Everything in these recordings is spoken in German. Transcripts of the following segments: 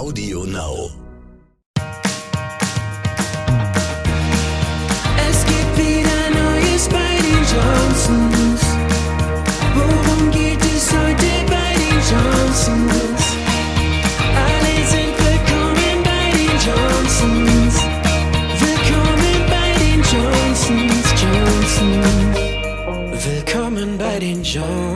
Audio Now. Es gibt wieder Neues bei den Johnsons. Worum geht es heute bei den Johnsons? Alle sind willkommen bei den Johnsons. Willkommen bei den Johnsons, Johnsons. Willkommen bei den Johnsons.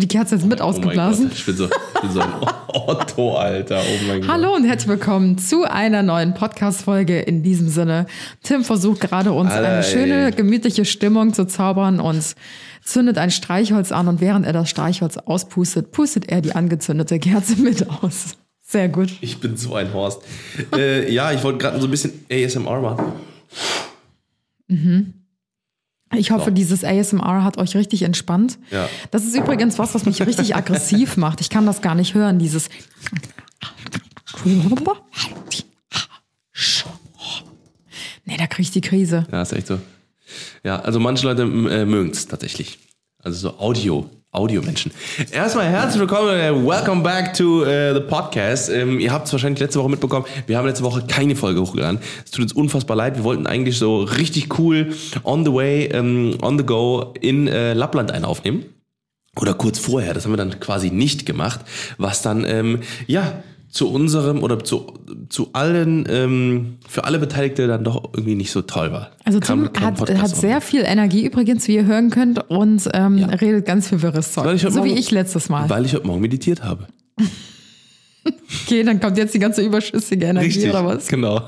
Du die Kerze jetzt mit Oh ausgeblasen? Gott, ich bin so, ich bin so ein Otto, Alter. Oh mein Gott. Hallo und herzlich willkommen zu einer neuen Podcast-Folge. In diesem Sinne, Tim versucht gerade uns Alter, eine ey. schöne, gemütliche Stimmung zu zaubern und zündet ein Streichholz an und während er das Streichholz auspustet, pustet er die angezündete Kerze mit aus. Sehr gut. Ich bin so ein Horst. äh, ja, ich wollte gerade so ein bisschen ASMR machen. Ich hoffe, So. dieses ASMR hat euch richtig entspannt. Ja. Das ist übrigens was, was mich richtig aggressiv macht. Ich kann das gar nicht hören, dieses. Nee, da krieg ich die Krise. Ja, ist echt so. Ja, also manche Leute äh, mögen es tatsächlich. Also so Audio, Audio-Menschen. Erstmal herzlich willkommen, äh, welcome back to äh, the podcast. Ähm, ihr habt es wahrscheinlich letzte Woche mitbekommen, wir haben letzte Woche keine Folge hochgeladen. Es tut uns unfassbar leid. Wir wollten eigentlich so richtig cool on the way, ähm, on the go in äh, Lappland einen aufnehmen. Oder kurz vorher, das haben wir dann quasi nicht gemacht, was dann, ähm, ja, zu unserem oder zu, zu allen, ähm, für alle Beteiligte dann doch irgendwie nicht so toll war. Also Tim hat, Podcast hat sehr viel Energie übrigens, wie ihr hören könnt, und ähm, Ja. redet ganz viel wirres Zeug. So wie ich letztes Mal. Weil ich heute Morgen meditiert habe. Okay, dann kommt jetzt die ganze überschüssige Energie oder was? Genau.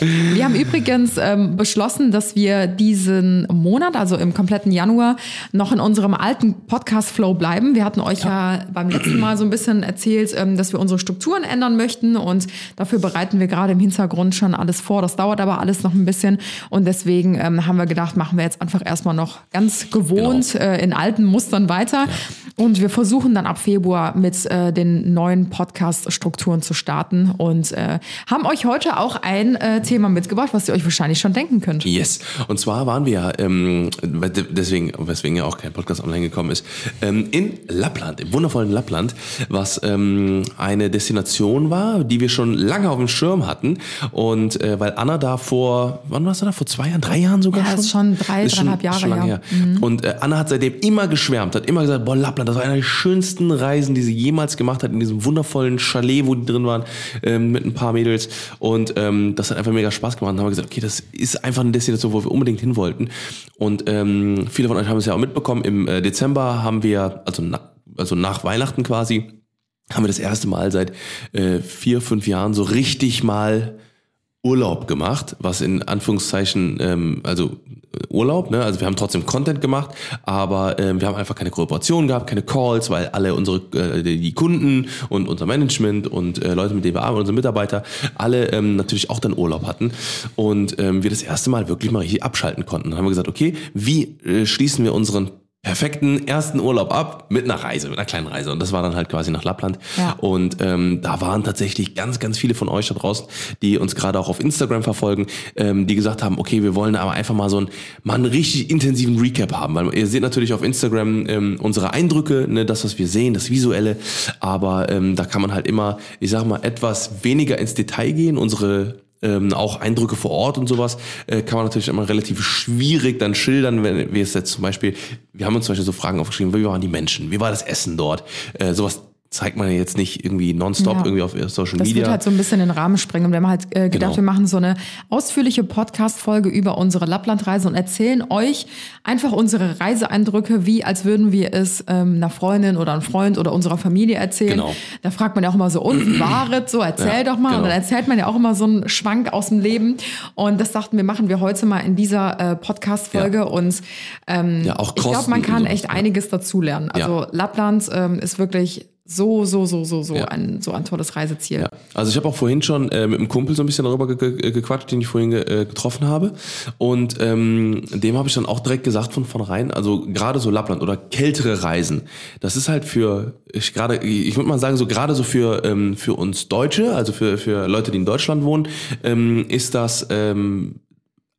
Wir haben übrigens ähm, beschlossen, dass wir diesen Monat, also im kompletten Januar, noch in unserem alten Podcast-Flow bleiben. Wir hatten euch ja. beim letzten Mal so ein bisschen erzählt, ähm, dass wir unsere Strukturen ändern möchten und dafür bereiten wir gerade im Hintergrund schon alles vor. Das dauert aber alles noch ein bisschen und deswegen ähm, haben wir gedacht, machen wir jetzt einfach erstmal noch ganz gewohnt Genau. äh, in alten Mustern weiter und wir versuchen dann ab Februar mit äh, den neuen Podcast-Strukturen zu starten und äh, haben euch heute auch ein äh, Thema mitgebracht, was ihr euch wahrscheinlich schon denken könnt. Yes. Und zwar waren wir ja, ähm, deswegen, weswegen ja auch kein Podcast online gekommen ist, ähm, in Lappland, im wundervollen Lappland, was ähm, eine Destination war, die wir schon lange auf dem Schirm hatten. Und äh, weil Anna da vor, wann warst du da? Vor zwei Jahren, drei Jahren sogar Ja, schon? ist schon drei, Ist schon- dreieinhalb Jahre schon lange her. Mhm. Und äh, Anna hat seitdem immer geschwärmt, hat immer gesagt, boah, Lappland, das war eine der schönsten Reisen, die sie jemals gemacht hat, in diesem wundervollen Chalet, wo die drin waren, ähm, mit ein paar Mädels. Und ähm, das hat einfach mega Spaß gemacht. Und haben wir gesagt, okay, das ist einfach eine Destination, wo wir unbedingt hin wollten. Und ähm, viele von euch haben es ja auch mitbekommen, im äh, Dezember haben wir, also, na, also nach Weihnachten quasi, haben wir das erste Mal seit äh, vier, fünf Jahren so richtig mal Urlaub gemacht, was in Anführungszeichen, ähm, also äh, Urlaub, ne? Also wir haben trotzdem Content gemacht, aber ähm, wir haben einfach keine Kooperation gehabt, keine Calls, weil alle unsere äh, die Kunden und unser Management und äh, Leute, mit denen wir arbeiten, unsere Mitarbeiter, alle ähm, natürlich auch dann Urlaub hatten und ähm, wir das erste Mal wirklich mal richtig abschalten konnten. Dann haben wir gesagt, okay, wie äh, schließen wir unseren perfekten ersten Urlaub ab mit einer Reise, mit einer kleinen Reise. Und das war dann halt quasi nach Lappland. Ja. Und ähm, da waren tatsächlich ganz, ganz viele von euch da draußen, die uns gerade auch auf Instagram verfolgen, ähm, die gesagt haben, okay, wir wollen aber einfach mal so einen, mal einen richtig intensiven Recap haben. Weil ihr seht natürlich auf Instagram ähm, unsere Eindrücke, ne, das, was wir sehen, das Visuelle. Aber ähm, da kann man halt immer, ich sag mal, etwas weniger ins Detail gehen. Unsere ähm, auch Eindrücke vor Ort und sowas, äh, kann man natürlich immer relativ schwierig dann schildern, wenn wir es jetzt zum Beispiel, wir haben uns zum Beispiel so Fragen aufgeschrieben, wie waren die Menschen, wie war das Essen dort, äh, sowas zeigt man ja jetzt nicht irgendwie nonstop Ja. irgendwie auf Social Das Media. wird halt so ein bisschen den Rahmen sprengen. Und wir haben halt äh, gedacht, Genau. wir machen so eine ausführliche Podcast-Folge über unsere Lapplandreise und erzählen euch einfach unsere Reiseeindrücke, wie als würden wir es ähm, einer Freundin oder einem Freund oder unserer Familie erzählen. Genau. Da fragt man ja auch immer so, und wie war es? So, erzähl Ja, doch mal. genau. Und dann erzählt man ja auch immer so einen Schwank aus dem Leben. Und das dachten wir, machen wir heute mal in dieser äh, Podcast-Folge. Ja. Und ähm, Ja, auch ich glaube, man kann sowas, echt einiges dazulernen. Also. Lappland ähm, ist wirklich so, so, so, so, so, Ja. ein, so ein tolles Reiseziel. Ja, also ich habe auch vorhin schon äh, mit einem Kumpel so ein bisschen darüber ge ge gequatscht, den ich vorhin ge äh, getroffen habe. Und ähm, dem habe ich dann auch direkt gesagt von vornherein, also gerade so Lappland oder kältere Reisen, das ist halt für, ich gerade, ich würde mal sagen, so gerade so für, ähm, für uns Deutsche, also für, für Leute, die in Deutschland wohnen, ähm, ist das ähm,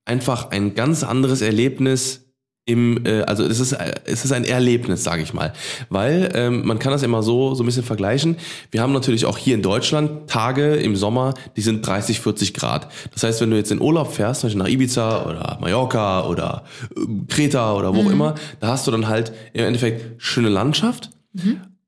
einfach ein ganz anderes Erlebnis im, äh, also es ist, äh, es ist ein Erlebnis, sage ich mal, weil ähm, man kann das immer so so ein bisschen vergleichen. Wir haben natürlich auch hier in Deutschland Tage im Sommer, die sind 30, 40 Grad. Das heißt, wenn du jetzt in Urlaub fährst, zum Beispiel nach Ibiza oder Mallorca oder ähm, Kreta oder wo auch immer, da hast du dann halt im Endeffekt schöne Landschaft,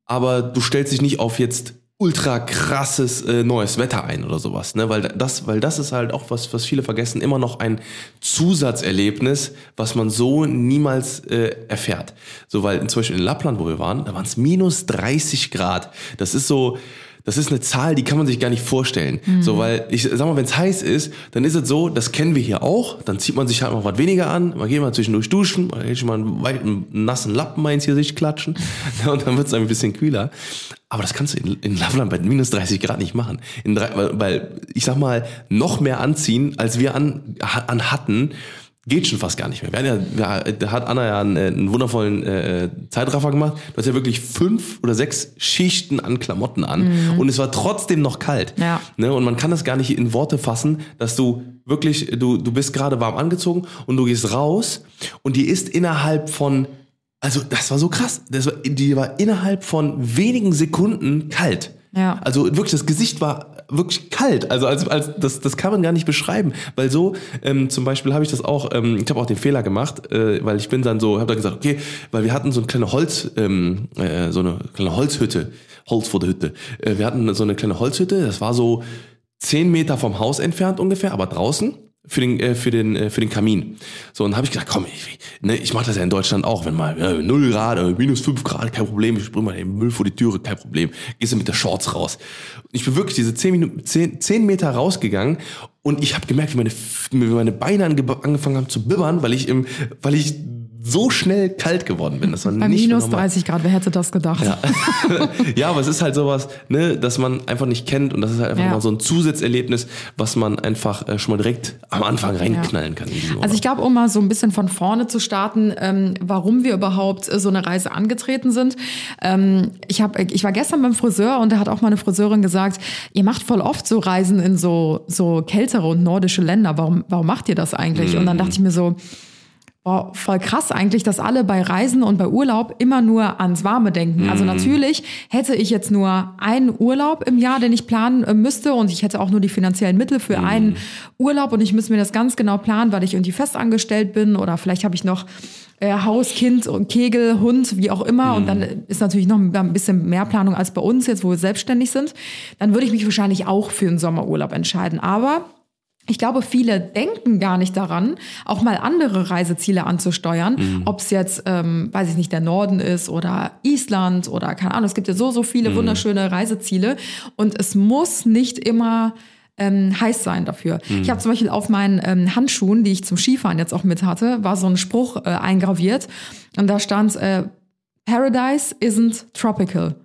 aber du stellst dich nicht auf jetzt ultra krasses äh, neues Wetter ein oder sowas, ne? Weil das, weil das ist halt auch was, was viele vergessen, immer noch ein Zusatzerlebnis, was man so niemals äh, erfährt. So, weil zum Beispiel in Lappland, wo wir waren, da waren es minus 30 Grad. Das ist so, das ist eine Zahl, die kann man sich gar nicht vorstellen. So, weil ich sag mal, wenn es heiß ist, dann ist es so, das kennen wir hier auch. Dann zieht man sich halt mal was weniger an, man geht mal zwischendurch duschen, man geht schon mal einen, weiten, nassen Lappen mal ins Gesicht klatschen und dann wird es ein bisschen kühler. Aber das kannst du in, in Lappland bei minus 30 Grad nicht machen. In weil, weil, ich sag mal, noch mehr anziehen, als wir an, an hatten, geht schon fast gar nicht mehr. Wir hatten ja, wir, da hat Anna ja einen, äh, einen wundervollen äh, Zeitraffer gemacht. Du hast ja wirklich fünf oder sechs Schichten an Klamotten an und es war trotzdem noch kalt. Ja. Ne? Und man kann das gar nicht in Worte fassen, dass du wirklich, du, du bist gerade warm angezogen und du gehst raus und die ist innerhalb von, also das war so krass, das war, die war innerhalb von wenigen Sekunden kalt. Ja. Also wirklich, das Gesicht war wirklich kalt. Also als, als das, das kann man gar nicht beschreiben, weil so ähm, zum Beispiel habe ich das auch. Ähm, ich habe auch den Fehler gemacht, äh, weil ich bin dann so, habe dann gesagt, okay, weil wir hatten so eine kleine Holz, ähm, äh, so eine kleine Holzhütte, Holz vor der Hütte. Äh, wir hatten so eine kleine Holzhütte. Das war so zehn Meter vom Haus entfernt ungefähr, aber draußen für den äh, für den äh, für den Kamin. So und habe ich gedacht, komm, ich, ne, ich mache das ja in Deutschland auch, wenn mal äh, 0 Grad, äh, minus 5 Grad, kein Problem, ich bring mal den Müll vor die Türe, kein Problem. Gehst du mit der Shorts raus. Ich bin wirklich diese 10 Minuten 10, 10 Meter rausgegangen und ich habe gemerkt, wie meine wie meine Beine ange angefangen haben zu bibbern, weil ich im weil ich so schnell kalt geworden bin. Das war Bei minus normal. 30 Grad, wer hätte das gedacht? Ja. ja, aber es ist halt sowas, ne, dass man einfach nicht kennt und das ist halt einfach Ja. mal so ein Zusatzerlebnis, was man einfach äh, schon mal direkt am Anfang reinknallen kann. in diesen Also ich glaube, um mal so ein bisschen von vorne zu starten, ähm, warum wir überhaupt äh, so eine Reise angetreten sind. Ähm, ich, hab, ich war gestern beim Friseur und da hat auch meine Friseurin gesagt, ihr macht voll oft so Reisen in so, so kältere und nordische Länder. Warum, warum macht ihr das eigentlich? Und dann dachte ich mir so, Boah, voll krass eigentlich, dass alle bei Reisen und bei Urlaub immer nur ans Warme denken. Also natürlich hätte ich jetzt nur einen Urlaub im Jahr, den ich planen äh, müsste und ich hätte auch nur die finanziellen Mittel für einen Urlaub und ich müsste mir das ganz genau planen, weil ich irgendwie festangestellt bin oder vielleicht habe ich noch äh, Haus, Kind und Kegel, Hund, wie auch immer. Und dann ist natürlich noch ein bisschen mehr Planung als bei uns jetzt, wo wir selbstständig sind. Dann würde ich mich wahrscheinlich auch für einen Sommerurlaub entscheiden. Aber ich glaube, viele denken gar nicht daran, auch mal andere Reiseziele anzusteuern, Mhm. ob es jetzt, ähm, weiß ich nicht, der Norden ist oder Island oder keine Ahnung. Es gibt ja so, so Mhm. viele wunderschöne Reiseziele und es muss nicht immer ähm, heiß sein dafür. Mhm. Ich habe zum Beispiel auf meinen ähm, Handschuhen, die ich zum Skifahren jetzt auch mit hatte, war so ein Spruch äh, eingraviert und da stand äh, Paradise isn't tropical.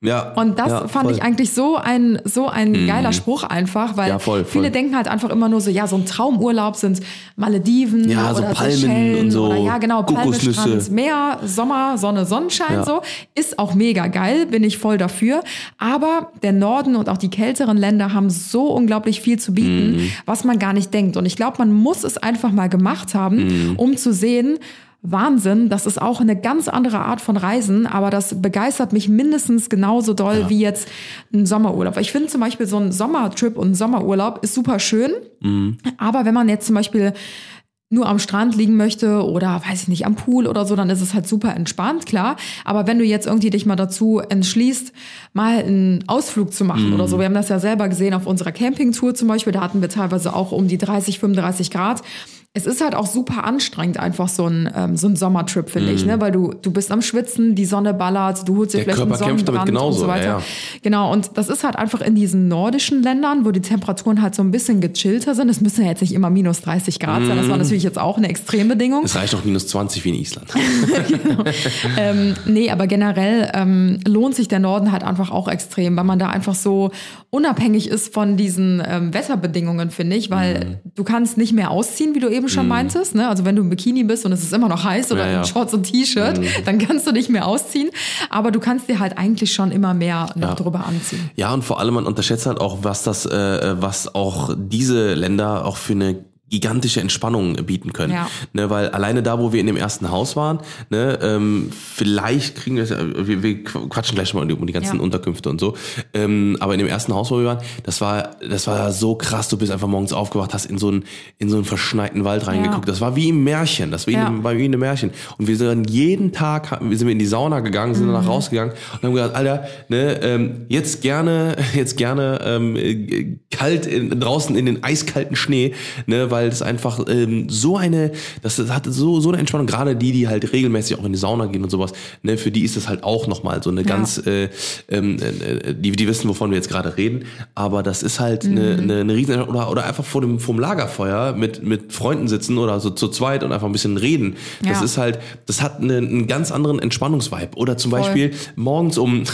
Ja, Und das ja, fand voll. ich eigentlich so ein, so ein geiler Spruch einfach, weil Ja, voll, voll. viele denken halt einfach immer nur so, ja, so ein Traumurlaub sind Malediven Ja, so oder Palmen Seychellen und so oder ja, genau. Palmenstrand, Meer, Sommer, Sonne, Sonnenschein, so. Ist auch mega geil, bin ich voll dafür. Aber der Norden und auch die kälteren Länder haben so unglaublich viel zu bieten, Mhm. was man gar nicht denkt. Und ich glaube, man muss es einfach mal gemacht haben, Mhm. um zu sehen, Wahnsinn, das ist auch eine ganz andere Art von Reisen, aber das begeistert mich mindestens genauso doll wie jetzt ein Sommerurlaub. Ich finde zum Beispiel so ein Sommertrip und ein Sommerurlaub ist super schön, aber wenn man jetzt zum Beispiel nur am Strand liegen möchte oder weiß ich nicht, am Pool oder so, dann ist es halt super entspannt, klar. Aber wenn du jetzt irgendwie dich mal dazu entschließt, mal einen Ausflug zu machen oder so, wir haben das ja selber gesehen auf unserer Campingtour zum Beispiel, da hatten wir teilweise auch um die 30, 35 Grad. Es ist halt auch super anstrengend, einfach so ein, ähm, so ein Sommertrip, finde ich, ne? Weil du, du bist am Schwitzen, die Sonne ballert, du holst dir Mhm. Der vielleicht Körper einen kämpft damit Sonnenbrand und genauso, so weiter. ja, ja. Genau, und das ist halt einfach in diesen nordischen Ländern, wo die Temperaturen halt so ein bisschen gechillter sind. Es müssen ja jetzt nicht immer minus 30 Grad sein. Mhm. Das war natürlich jetzt auch eine Extrembedingung. Es reicht auch minus 20 wie in Island. ähm, nee, aber generell ähm, lohnt sich der Norden halt einfach auch extrem, weil man da einfach so unabhängig ist von diesen ähm, Wetterbedingungen, finde ich, weil Mhm. du kannst nicht mehr ausziehen, wie du eben schon meintest. Ne? Also wenn du im Bikini bist und es ist immer noch heiß oder Ja, ja. in Shorts und T-Shirt, dann kannst du nicht mehr ausziehen. Aber du kannst dir halt eigentlich schon immer mehr noch Ja. drüber anziehen. Ja, und vor allem man unterschätzt halt auch, was das, äh, was auch diese Länder auch für eine gigantische Entspannung bieten können. Ja. Ne, weil alleine da, wo wir in dem ersten Haus waren, ne, ähm, vielleicht kriegen wir, wir, wir quatschen gleich mal um die, um die ganzen Ja. Unterkünfte und so, ähm, aber in dem ersten Haus, wo wir waren, das war, das war so krass, du bist einfach morgens aufgewacht, hast in so einen, in so einen verschneiten Wald reingeguckt, Ja. das war wie im Märchen, das war wie, Ja. in, war wie in einem Märchen. Und wir sind dann jeden Tag, wir sind wir in die Sauna gegangen, sind Mhm. danach rausgegangen und haben gesagt, Alter, ne, ähm, jetzt gerne, jetzt gerne ähm, äh, kalt in, draußen in den eiskalten Schnee, ne, weil das einfach ähm, so eine, das, das hat so so eine Entspannung. Gerade die, die halt regelmäßig auch in die Sauna gehen und sowas, ne, für die ist das halt auch nochmal so eine ganz, äh, ähm, äh, die die wissen, wovon wir jetzt gerade reden, aber das ist halt eine, Mhm. eine, eine riesen oder oder einfach vor dem vom Lagerfeuer mit mit Freunden sitzen oder so zu zweit und einfach ein bisschen reden. Das Ja. ist halt, das hat eine, einen ganz anderen Entspannungsvibe. Oder zum Voll. Beispiel morgens um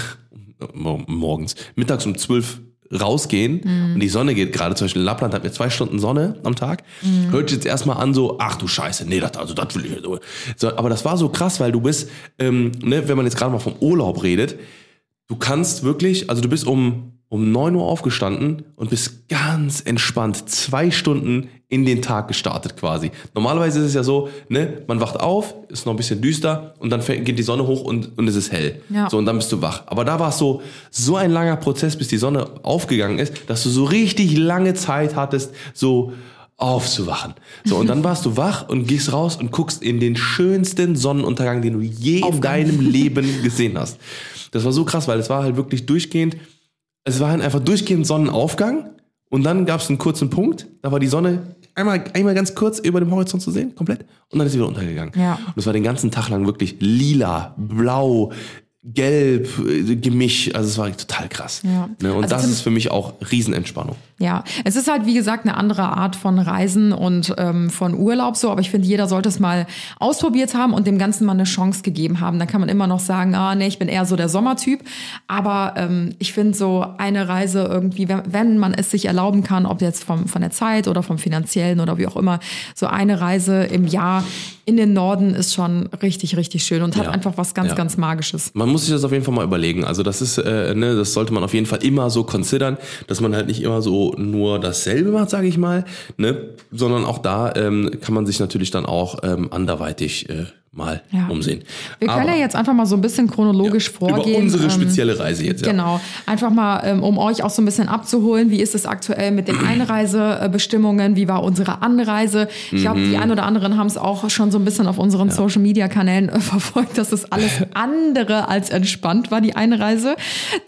mo- morgens, mittags um 12 rausgehen Mhm. und die Sonne geht gerade, zum Beispiel in Lappland hatten wir zwei Stunden Sonne am Tag, Mhm. hört sich jetzt erstmal an so, ach du Scheiße, nee, das, also das will ich nicht. So, aber das war so krass, weil du bist, ähm, ne, wenn man jetzt gerade mal vom Urlaub redet, du kannst wirklich, also du bist um, um 9 Uhr aufgestanden und bist ganz entspannt zwei Stunden in den Tag gestartet quasi. Normalerweise ist es ja so, ne, man wacht auf, ist noch ein bisschen düster und dann fängt, geht die Sonne hoch und, und es ist hell. Ja. So, und dann bist du wach. Aber da war es so, so ein langer Prozess, bis die Sonne aufgegangen ist, dass du so richtig lange Zeit hattest, so aufzuwachen. So, und dann warst du wach und gehst raus und guckst in den schönsten Sonnenuntergang, den du je in deinem Leben gesehen hast. Das war so krass, weil es war halt wirklich durchgehend, es war halt einfach durchgehend Sonnenaufgang und dann gab es einen kurzen Punkt, da war die Sonne einmal, einmal ganz kurz über dem Horizont zu sehen, komplett, und dann ist sie wieder untergegangen. Ja. Und es war den ganzen Tag lang wirklich lila, blau, gelb, äh, Gemisch, also es war total krass. Ja. Ne? Und Also das ist für mich auch Riesenentspannung. Ja, es ist halt wie gesagt eine andere Art von Reisen und ähm, von Urlaub so, aber ich finde, jeder sollte es mal ausprobiert haben und dem Ganzen mal eine Chance gegeben haben. Dann kann man immer noch sagen, ah nee, ich bin eher so der Sommertyp, aber ähm, ich finde so eine Reise irgendwie, wenn, wenn man es sich erlauben kann, ob jetzt vom, von der Zeit oder vom finanziellen oder wie auch immer, so eine Reise im Jahr in den Norden ist schon richtig, richtig schön und hat Ja. einfach was ganz, Ja. ganz Magisches. Man muss sich das auf jeden Fall mal überlegen. Also das ist, äh, ne, das sollte man auf jeden Fall immer so considern, dass man halt nicht immer so nur dasselbe macht, sage ich mal, ne, sondern auch da ähm, kann man sich natürlich dann auch ähm, anderweitig äh, mal Ja. umsehen. Wir können Aber ja jetzt einfach mal so ein bisschen chronologisch vorgehen. über unsere ähm, spezielle Reise jetzt, ja. Genau. Einfach mal, ähm, um euch auch so ein bisschen abzuholen, wie ist es aktuell mit den Einreisebestimmungen, wie war unsere Anreise. Ich glaube, Mhm. die ein oder anderen haben es auch schon so ein bisschen auf unseren Social-Media-Kanälen äh, verfolgt, dass es alles andere als entspannt war, die Einreise.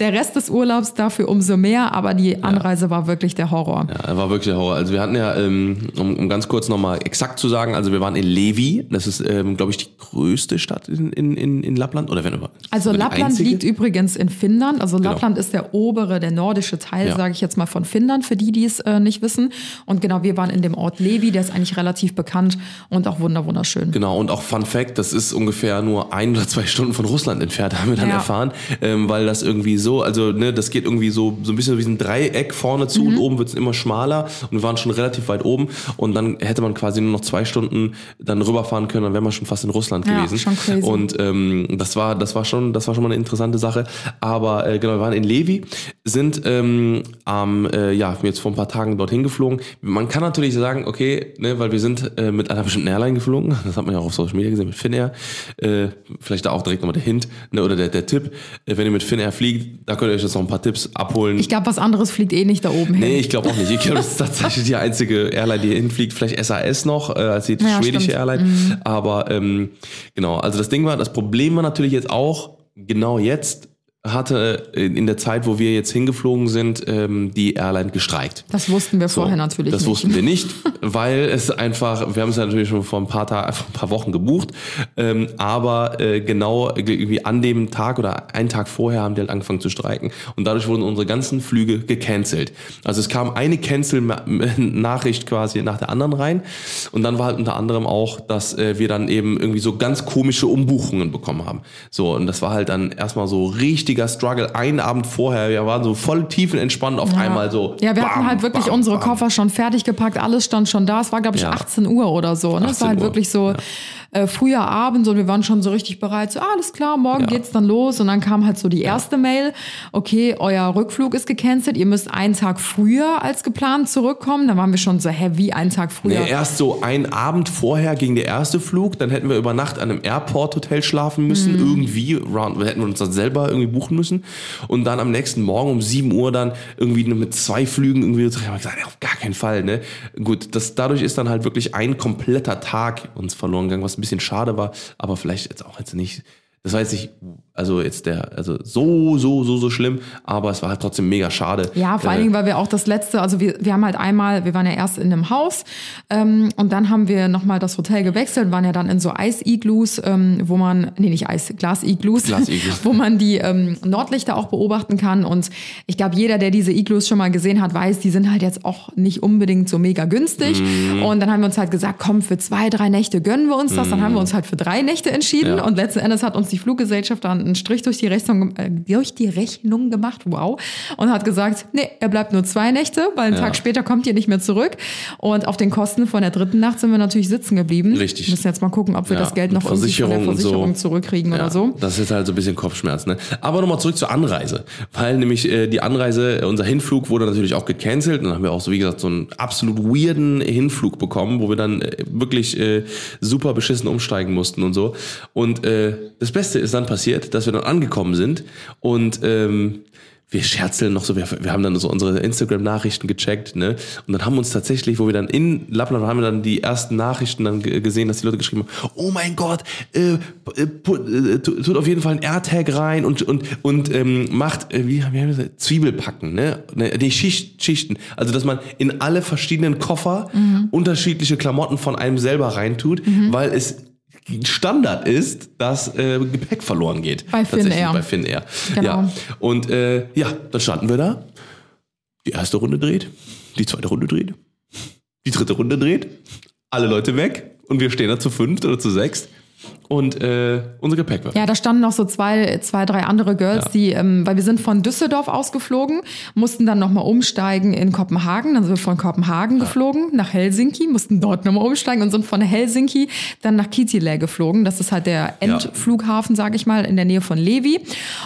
Der Rest des Urlaubs dafür umso mehr, aber die Anreise war wirklich der Horror. Ja, war wirklich der Horror. Also wir hatten ja, ähm, um, um ganz kurz nochmal exakt zu sagen, also wir waren in Levi, das ist, ähm, glaube ich, die größte Stadt in, in, in, in Lappland. Oder wenn über, Also Lappland liegt übrigens in Finnland. Also Lappland ist der obere, der nordische Teil, Ja. sage ich jetzt mal, von Finnland, für die, die es äh, nicht wissen. Und genau, wir waren in dem Ort Levi, der ist eigentlich relativ bekannt und auch wunder wunderschön. Genau, und auch Fun Fact, das ist ungefähr nur ein oder zwei Stunden von Russland entfernt, haben wir dann Ja. erfahren, ähm, weil das irgendwie so, also ne, das geht irgendwie so, so ein bisschen wie ein Dreieck vorne zu Mhm. und oben wird es immer schmaler und wir waren schon relativ weit oben und dann hätte man quasi nur noch zwei Stunden dann rüberfahren können, dann wäre man schon fast in Russland Ja, gewesen. schon crazy. Und ähm, das war, das war schon, das war schon mal eine interessante Sache. Aber äh, genau, wir waren in Levi, sind ähm, am, äh, ja, jetzt vor ein paar Tagen dorthin geflogen. Man kann natürlich sagen, okay, ne, weil wir sind äh, mit einer bestimmten Airline geflogen, das hat man ja auch auf Social Media gesehen, mit Finnair. Äh, vielleicht da auch direkt nochmal der Hint, ne, oder der, der Tipp, äh, wenn ihr mit Finnair fliegt, da könnt ihr euch jetzt noch ein paar Tipps abholen. Ich glaube, was anderes fliegt eh nicht da oben hin. Nee, ich glaube auch nicht. Ich glaube, das ist tatsächlich die einzige Airline, die hier hinfliegt. Vielleicht SAS noch, äh, als die Ja, schwedische stimmt. Airline. Aber ähm, genau, also das Ding war, das Problem war natürlich jetzt auch, genau jetzt, hatte in in der Zeit, wo wir jetzt hingeflogen sind, ähm, die Airline gestreikt. Das wussten wir So, vorher natürlich das nicht. wussten wir nicht, weil es einfach, wir haben es ja natürlich schon vor ein paar Tagen, ein paar Wochen gebucht, ähm, aber äh, genau irgendwie an dem Tag oder einen Tag vorher haben die halt angefangen zu streiken und dadurch wurden unsere ganzen Flüge gecancelt. Also es kam eine Cancel-Nachricht quasi nach der anderen rein und dann war halt unter anderem auch, dass äh, wir dann eben irgendwie so ganz komische Umbuchungen bekommen haben. So und das war halt dann erstmal so richtiger Struggle. Einen Abend vorher, wir waren so voll tiefenentspannt auf einmal so. Ja, wir hatten bam, halt wirklich bam, unsere bam. Koffer schon fertig gepackt, alles stand schon da. Es war, glaube ich, Ja. 18 Uhr oder so. Ne? Es 18 war halt Uhr, wirklich so äh, früher Abend und wir waren schon so richtig bereit. So, ah, alles klar, morgen Ja. geht's dann los. Und dann kam halt so die erste Mail. Okay, euer Rückflug ist gecancelt. Ihr müsst einen Tag früher als geplant zurückkommen. Dann waren wir schon so, hä, wie einen Tag früher? Nee, erst so ein Abend vorher ging der erste Flug, dann hätten wir über Nacht an einem Airport-Hotel schlafen müssen, Mhm. irgendwie, round, hätten wir uns das selber irgendwie buchen müssen. Und dann am nächsten Morgen um 7 Uhr dann irgendwie nur mit zwei Flügen irgendwie, ich habe gesagt, auf gar keinen Fall, ne. Gut, das, dadurch ist dann halt wirklich ein kompletter Tag uns verloren gegangen, was ein bisschen schade war, aber vielleicht jetzt auch jetzt nicht, das war jetzt nicht, also jetzt der, also so, so, so, so schlimm, aber es war halt trotzdem mega schade. Ja, vor allen Äh, Dingen, weil wir auch das letzte, also wir, wir haben halt einmal, wir waren ja erst in einem Haus ähm, und dann haben wir nochmal das Hotel gewechselt, waren ja dann in so Eis-Iglus, ähm, wo man, nee, nicht Eis, Glas-Iglus, Glas-Iglus. wo man die ähm, Nordlichter auch beobachten kann. Und ich glaube, jeder, der diese Iglus schon mal gesehen hat, weiß, die sind halt jetzt auch nicht unbedingt so mega günstig. Mhm. Und dann haben wir uns halt gesagt, komm, für zwei, drei Nächte gönnen wir uns das. Dann haben wir uns halt für drei Nächte entschieden. Ja. Und letzten Endes hat uns die Fluggesellschaft dann einen Strich durch die Rechnung, äh, durch die Rechnung gemacht, wow, und hat gesagt, nee, er bleibt nur zwei Nächte, weil einen Ja. Tag später kommt ihr nicht mehr zurück. Und auf den Kosten von der dritten Nacht sind wir natürlich sitzen geblieben. Richtig. Wir müssen jetzt mal gucken, ob wir Ja, das Geld noch irgendwie von der Versicherung so. Versicherung zurückkriegen oder so. Das ist halt so ein bisschen Kopfschmerz. Ne? Aber nochmal zurück zur Anreise. Weil nämlich äh, die Anreise, äh, unser Hinflug wurde natürlich auch gecancelt. Und dann haben wir auch so, wie gesagt, so einen absolut weirden Hinflug bekommen, wo wir dann äh, wirklich äh, super beschissen umsteigen mussten und so. Und äh, das Beste ist dann passiert, dass wir dann angekommen sind und ähm, wir scherzeln noch so, wir, wir haben dann so unsere Instagram-Nachrichten gecheckt, ne? Und dann haben uns tatsächlich, wo wir dann in Lappland waren, haben wir dann die ersten Nachrichten dann ge- gesehen, dass die Leute geschrieben haben, oh mein Gott, äh, äh, äh, tu- tut auf jeden Fall ein AirTag rein und, und, und ähm, macht, äh, wie, haben wir gesagt, Zwiebelpacken, ne? Ne, Die Schicht, Schichten. Also, dass man in alle verschiedenen Koffer Mhm. unterschiedliche Klamotten von einem selber reintut, weil es Standard ist, dass äh, Gepäck verloren geht. Bei Finnair. Bei Finnair. Genau. Ja. Und äh, ja, dann standen wir da. Die erste Runde dreht, die zweite Runde dreht, die dritte Runde dreht, alle Leute weg und wir stehen da zu fünft oder zu sechst und äh, unser Gepäck war. Ja, da standen noch so zwei, zwei, drei andere Girls, Ja. die, ähm, weil wir sind von Düsseldorf ausgeflogen, mussten dann nochmal umsteigen in Kopenhagen. Dann sind wir von Kopenhagen geflogen nach Helsinki, mussten dort nochmal umsteigen und sind von Helsinki dann nach Kittilä geflogen. Das ist halt der Endflughafen, sage ich mal, in der Nähe von Levi.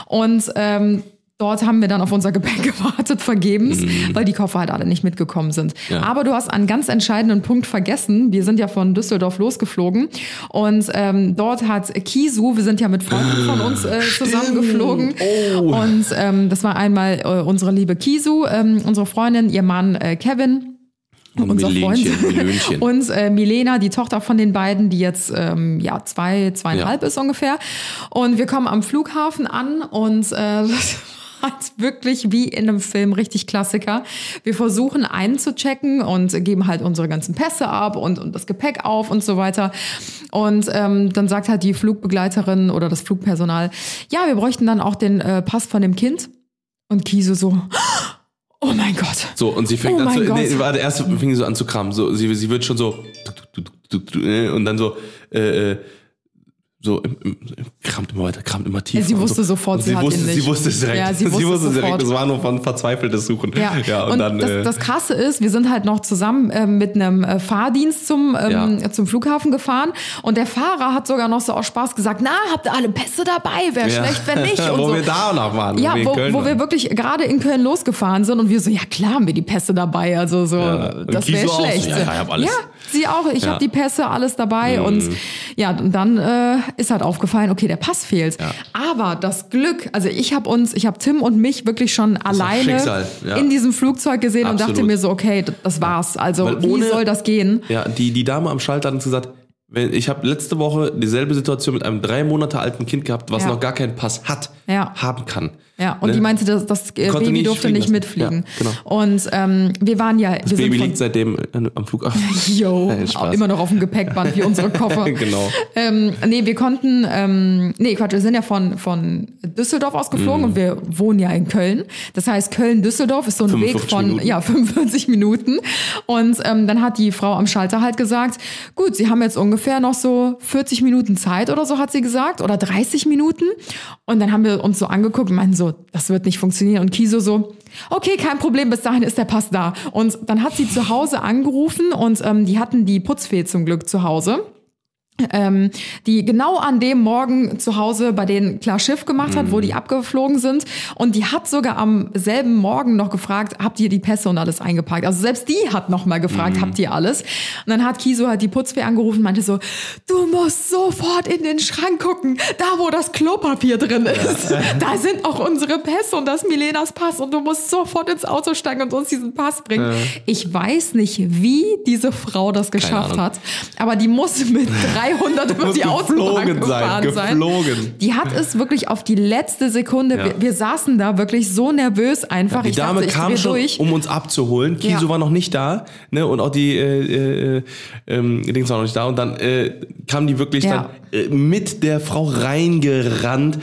Und ähm, Dort haben wir dann auf unser Gepäck gewartet, vergebens, weil die Koffer halt alle nicht mitgekommen sind. Mhm. Ja. Aber du hast einen ganz entscheidenden Punkt vergessen. Wir sind ja von Düsseldorf losgeflogen und ähm, dort hat Kisu, wir sind ja mit Freunden von uns äh, zusammengeflogen. Oh. Und ähm, das war einmal äh, unsere liebe Kisu, ähm, unsere Freundin, ihr Mann äh, Kevin. Und unser Freund. Milenchen. Und äh, Milena, die Tochter von den beiden, die jetzt ähm, ja zwei, zweieinhalb Ja. ist ungefähr. Und wir kommen am Flughafen an und äh, jetzt wirklich wie in einem Film richtig Klassiker. Wir versuchen einzuchecken und geben halt unsere ganzen Pässe ab und, und das Gepäck auf und so weiter. Und ähm, dann sagt halt die Flugbegleiterin oder das Flugpersonal, ja, wir bräuchten dann auch den äh, Pass von dem Kind. Und Kiso so, oh mein Gott. So, und sie fängt Oh an zu, Gott. nee, warte, erst fing sie so an zu kramen. So, sie, sie wird schon so, äh, und dann so, äh, äh, so, im, im, kramt immer weiter, kramt immer tiefer. Ja, sie wusste so. sofort, Und sie sie hat wusste, sie wusste es direkt. Ja, sie wusste es direkt, es war nur von verzweifeltes Suchen. Ja, und, und, dann, das, äh, das Krasse ist, wir sind halt noch zusammen ähm, mit einem äh, Fahrdienst zum, ähm, Ja. zum Flughafen gefahren und der Fahrer hat sogar noch so aus Spaß gesagt, na, habt ihr alle Pässe dabei? Wäre ja. schlecht, wenn nicht. Und wo so. wir da noch waren. ja, wo, wo wir wirklich gerade in Köln losgefahren sind und wir so, ja klar haben wir die Pässe dabei, also so, Ja. Das wäre schlecht. ja, ja, ich hab alles. Ja, sie auch, ich Ja. Mhm. habe die Pässe, alles dabei und ja, und dann äh, ist halt aufgefallen, okay, der Pass fehlt. Ja. Aber das Glück, also ich habe uns, ich habe Tim und mich wirklich schon alleine Schicksal, ja. in diesem Flugzeug gesehen und dachte Absolut. mir so, okay, das war's. Also Weil wie ohne- soll das gehen? Ja, die, die Dame am Schalter hat uns gesagt, ich habe letzte Woche dieselbe Situation mit einem drei Monate alten Kind gehabt, was Ja. noch gar keinen Pass hat, haben kann. Ja, und Ne? die meinte, dass das äh, Baby nicht durfte nicht lassen. mitfliegen. Ja, genau. Und ähm, wir waren ja, wir Das Baby liegt seitdem äh, am Flughafen. Spaß. immer noch auf dem Gepäckband wie unsere Koffer. Genau. Ähm, nee, wir konnten, ähm, nee, Quatsch, wir sind ja von, von Düsseldorf aus Mhm. geflogen und wir wohnen ja in Köln. Das heißt, Köln-Düsseldorf ist so ein Weg 45 von, Minuten. ja, 45 Minuten. Und ähm, dann hat die Frau am Schalter halt gesagt, gut, sie haben jetzt ungefähr noch so 40 Minuten Zeit oder so, hat sie gesagt, oder 30 Minuten. Und dann haben wir uns so angeguckt und meinten so, das wird nicht funktionieren. Und Kiso so, okay, kein Problem, bis dahin ist der Pass da. Und dann hat sie zu Hause angerufen und ähm, die hatten die Putzfee zum Glück zu Hause ähm, die genau an dem Morgen zu Hause bei denen klar Schiff gemacht hat, wo die abgeflogen sind. Und die hat sogar am selben Morgen noch gefragt, habt ihr die Pässe und alles eingepackt? Also selbst die hat noch mal gefragt, habt ihr alles? Und dann hat Kiso halt die Putzfee angerufen und meinte so, du musst sofort in den Schrank gucken, da wo das Klopapier drin ist. Da sind auch unsere Pässe und das Milenas Pass und du musst sofort ins Auto steigen und uns diesen Pass bringen. Ich weiß nicht, wie diese Frau das geschafft hat, aber die muss mit 300 über die Autobahn geflogen sein, gefahren sein. geflogen. Die hat es wirklich auf die letzte Sekunde. Ja. Wir, wir saßen da wirklich so nervös einfach. Die ich Dame dachte, kam schon, durch. um uns abzuholen. Kiso Ja. war noch nicht da, ne? Und auch die äh, äh, ähm, Dings war noch nicht da. Und dann äh, kam die wirklich Ja. dann äh, mit der Frau reingerannt.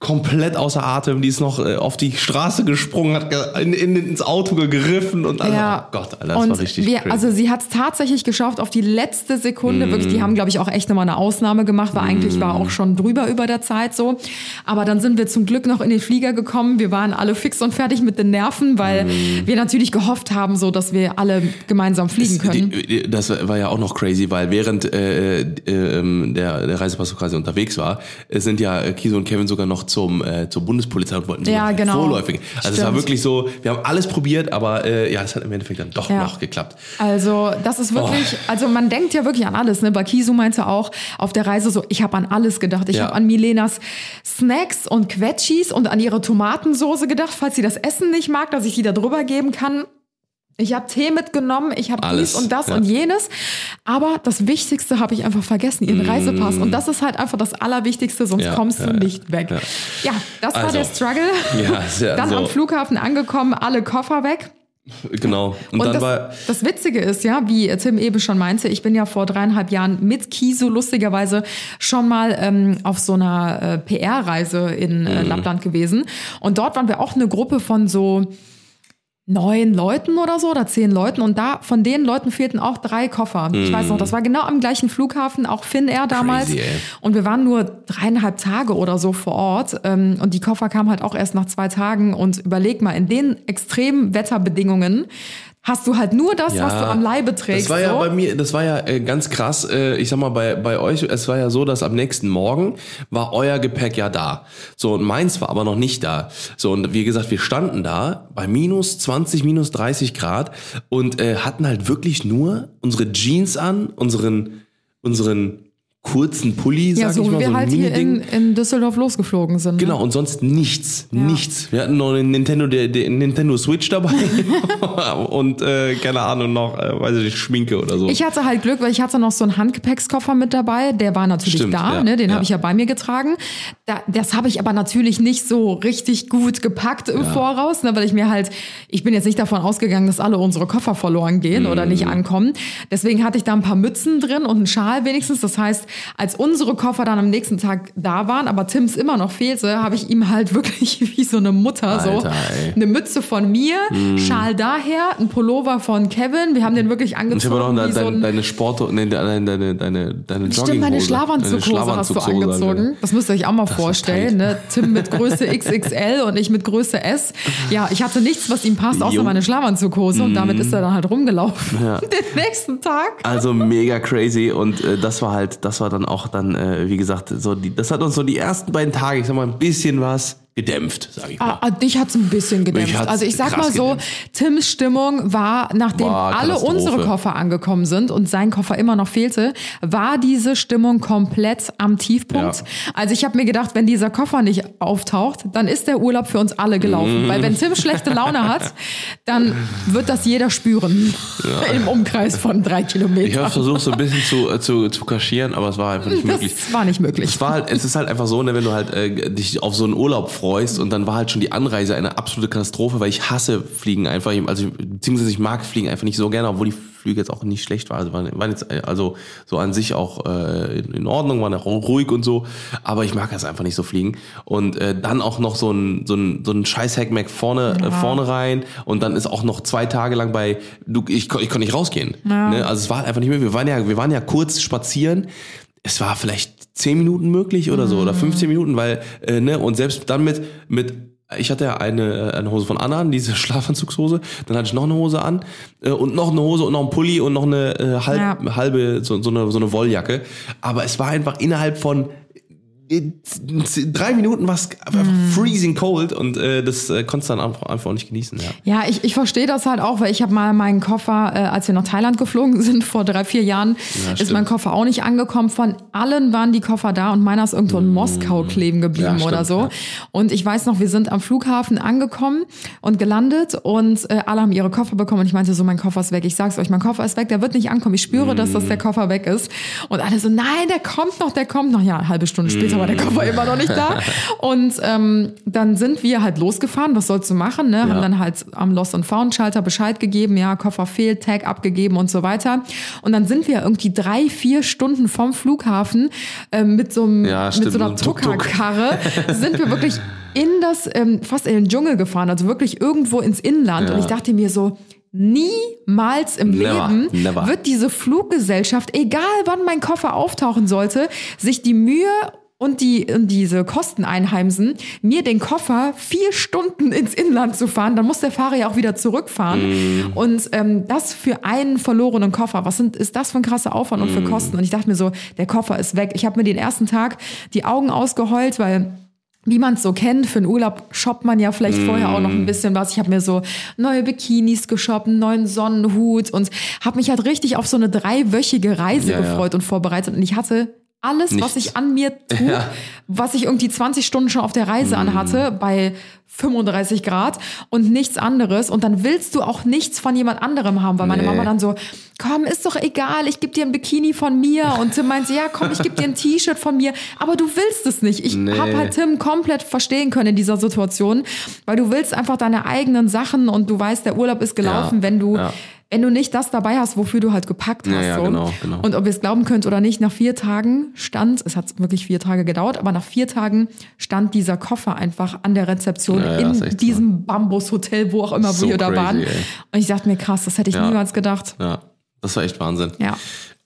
Komplett außer Atem, die ist noch äh, auf die Straße gesprungen, hat in, in, ins Auto gegriffen und alles. Ja. Oh Gott, Alter, das und war richtig wir, crazy. Also sie hat es tatsächlich geschafft auf die letzte Sekunde. Mhm. Wirklich, die haben, glaube ich, auch echt nochmal eine Ausnahme gemacht, weil eigentlich war auch schon drüber über der Zeit so. Aber dann sind wir zum Glück noch in den Flieger gekommen. Wir waren alle fix und fertig mit den Nerven, weil Mhm. wir natürlich gehofft haben, so dass wir alle gemeinsam fliegen können. Die, das war ja auch noch crazy, weil während äh, äh, ähm, der, der Reisepass quasi unterwegs war, äh, sind ja Kiso und Kevin sogar noch zum, äh, zur Bundespolizei und wollten Ja, genau. vorläufig. Also es war Stimmt. wirklich so, wir haben alles probiert, aber äh, ja, es hat im Endeffekt dann doch Ja. noch geklappt. Also das ist wirklich, also man denkt ja wirklich an alles. Ne? Bakisu meinte auch auf der Reise so, ich habe an alles gedacht. Ich Ja. habe an Milenas Snacks und Quetschis und an ihre Tomatensoße gedacht, falls sie das Essen nicht mag, dass ich die da drüber geben kann. Ich habe Tee mitgenommen, ich habe dies und das ja. und jenes. Aber das Wichtigste habe ich einfach vergessen, ihren Reisepass. Und das ist halt einfach das Allerwichtigste, sonst Mm. Ja, kommst du ja, nicht weg. Ja, das war Also, der Struggle. Dann so. am Flughafen angekommen, alle Koffer weg. Genau. Und, Und dann das, war das Witzige ist ja, wie Tim eben schon meinte, ich bin ja vor dreieinhalb Jahren mit Kiso lustigerweise schon mal ähm, auf so einer äh, PR-Reise in Mhm. äh, Lappland gewesen. Und dort waren wir auch eine Gruppe von so neun Leuten oder so oder zehn Leuten und da von den Leuten fehlten auch drei Koffer. Ich weiß noch, das war genau am gleichen Flughafen, auch Finnair damals. Crazy. Und wir waren nur dreieinhalb Tage oder so vor Ort ähm, und die Koffer kamen halt auch erst nach zwei Tagen und überleg mal, in den extremen Wetterbedingungen hast du halt nur das, was du am Leibe trägst. Das war ja so. bei mir, das war ja äh, ganz krass. Äh, ich sag mal, bei, bei euch, es war ja so, dass am nächsten Morgen war euer Gepäck ja da. So, und meins war aber noch nicht da. So, und wie gesagt, wir standen da bei minus 20, minus 30 Grad und äh, hatten halt wirklich nur unsere Jeans an, unseren, unseren kurzen Pulli, ja, sag so ich wie mal, wir so ein halt hier in, in Düsseldorf losgeflogen sind. ne? Genau, und sonst nichts, Ja. nichts. Wir hatten noch einen Nintendo, der, der Nintendo Switch dabei und äh, keine Ahnung noch, äh, weiß ich nicht, Schminke oder so. Ich hatte halt Glück, weil ich hatte noch so einen Handgepäckskoffer mit dabei. Der war natürlich Stimmt, da, ja, ne? den ja. habe ich ja bei mir getragen. Da, das habe ich aber natürlich nicht so richtig gut gepackt im Voraus, ne? weil ich mir halt, ich bin jetzt nicht davon ausgegangen, dass alle unsere Koffer verloren gehen oder nicht Mhm. ankommen. Deswegen hatte ich da ein paar Mützen drin und einen Schal wenigstens. Das heißt, als unsere Koffer dann am nächsten Tag da waren, aber Tims immer noch fehlte, habe ich ihm halt wirklich wie so eine Mutter so Alter, ey. eine Mütze von mir, Schal daher, ein Pullover von Kevin. Wir haben den wirklich ich angezogen. habe noch wie deine, so ein, deine Sport, nee, deine, deine, deine, deine Stimmt, meine Jogginghose. Schlafanzughose hast du angezogen. Das müsst ihr euch auch mal vorstellen. tight. Ne? Tim mit Größe XXL und ich mit Größe S. Ja, ich hatte nichts, was ihm passt, außer Jo. meine Schlafanzughose. Und damit ist er dann halt rumgelaufen. Den nächsten Tag. Also mega crazy und äh, das war halt, das war dann auch dann, äh, wie gesagt, so die, das hat uns so die ersten beiden Tage, ich sag mal, ein bisschen was gedämpft, sag ich mal. Ah, ah, dich hat's ein bisschen gedämpft. Also ich sag mal so, gedämpft. Tims Stimmung war, nachdem War alle unsere Koffer angekommen sind und sein Koffer immer noch fehlte, war diese Stimmung komplett am Tiefpunkt. Ja. Also ich habe mir gedacht, wenn dieser Koffer nicht auftaucht, dann ist der Urlaub für uns alle Mhm. gelaufen. Weil wenn Tim schlechte Laune hat, dann wird das jeder spüren. Im Umkreis von drei Kilometern. Ich habe versucht, so ein bisschen zu, äh, zu, zu kaschieren, aber es war einfach nicht möglich. das war nicht möglich. Es war halt, es ist halt einfach so, ne, wenn du halt äh, dich auf so einen Urlaub freust und dann war halt schon die Anreise eine absolute Katastrophe, weil ich hasse Fliegen einfach, also beziehungsweise ich mag Fliegen einfach nicht so gerne, obwohl die Flüge jetzt auch nicht schlecht waren, also waren, waren jetzt also so an sich auch äh, in, in Ordnung, waren auch ruhig und so, aber ich mag das einfach nicht so fliegen. Und äh, dann auch noch so ein so ein so ein scheiß Hackmack vorne äh, vorne rein und dann ist auch noch zwei Tage lang bei du ich ich konnte nicht rausgehen, Ja. ne? also es war einfach nicht mehr, wir waren ja wir waren ja kurz spazieren. Es war vielleicht 10 Minuten möglich oder so oder 15 Minuten, weil, äh, ne, und selbst dann mit, mit, ich hatte ja eine, äh, eine Hose von Anna an, diese Schlafanzugshose, dann hatte ich noch eine Hose an äh, und noch eine Hose und noch ein Pulli und noch eine äh, halb, Ja. halbe, so, so, eine, so eine Wolljacke. Aber es war einfach innerhalb von drei Minuten war es einfach freezing cold und äh, das äh, konntest du dann einfach, einfach auch nicht genießen. Ja. Ja, ich, ich verstehe das halt auch, weil ich habe mal meinen Koffer, äh, als wir nach Thailand geflogen sind vor drei, vier Jahren, ist stimmt. mein Koffer auch nicht angekommen. Von allen waren die Koffer da und meiner ist irgendwo in Moskau kleben geblieben Ja, oder so. ja. Und ich weiß noch, wir sind am Flughafen angekommen und gelandet und äh, alle haben ihre Koffer bekommen und ich meinte so, mein Koffer ist weg. Ich sag's euch, mein Koffer ist weg, der wird nicht ankommen. Ich spüre, dass das der Koffer weg ist. Und alle so, nein, der kommt noch, der kommt noch. Ja, eine halbe Stunde später war der Koffer immer noch nicht da. Und ähm, dann sind wir halt losgefahren. Was sollst du machen? Ne? Haben dann halt am Lost and Found Schalter Bescheid gegeben. Ja, Koffer fehlt, Tag abgegeben und so weiter. Und dann sind wir irgendwie drei, vier Stunden vom Flughafen äh, mit so einem, Ja, mit stimmt, so einer mit so. Druckerkarre sind wir wirklich in das, ähm, fast in den Dschungel gefahren, also wirklich irgendwo ins Inland. Ja. Und ich dachte mir so, niemals im Never, Leben never. wird diese Fluggesellschaft, egal wann mein Koffer auftauchen sollte, sich die Mühe und die und diese Kosten einheimsen, mir den Koffer vier Stunden ins Inland zu fahren, dann muss der Fahrer ja auch wieder zurückfahren. Mm. Und ähm, das für einen verlorenen Koffer, was sind, ist das für ein krasser Aufwand und für Mm. Kosten? Und ich dachte mir so, der Koffer ist weg. Ich habe mir den ersten Tag die Augen ausgeheult, weil wie man es so kennt, für einen Urlaub shoppt man ja vielleicht vorher auch noch Mm. ein bisschen was. Ich habe mir so neue Bikinis geshoppt, einen neuen Sonnenhut und habe mich halt richtig auf so eine dreiwöchige Reise Ja, ja. gefreut und vorbereitet. Und ich hatte alles, was Nichts. ich an mir tue, was ich irgendwie 20 Stunden schon auf der Reise Mm. anhatte, bei 35 Grad und nichts anderes. Und dann willst du auch nichts von jemand anderem haben, weil meine Nee. Mama dann so, komm, ist doch egal, ich gebe dir ein Bikini von mir. Und Tim meint, ja, komm, ich gebe dir ein T-Shirt von mir. Aber du willst es nicht. Ich Nee. habe halt Tim komplett verstehen können in dieser Situation, weil du willst einfach deine eigenen Sachen und du weißt, der Urlaub ist gelaufen, Ja, wenn du ja. Wenn du nicht das dabei hast, wofür du halt gepackt hast. Ja, ja, so. genau, genau. Und ob ihr es glauben könnt oder nicht, nach vier Tagen stand, es hat wirklich vier Tage gedauert, aber nach vier Tagen stand dieser Koffer einfach an der Rezeption Ja, ja, in diesem Bambushotel, wo auch immer So wir da waren. ey. Und ich dachte mir, krass, das hätte ich niemals gedacht. Ja, das war echt Wahnsinn. Ja.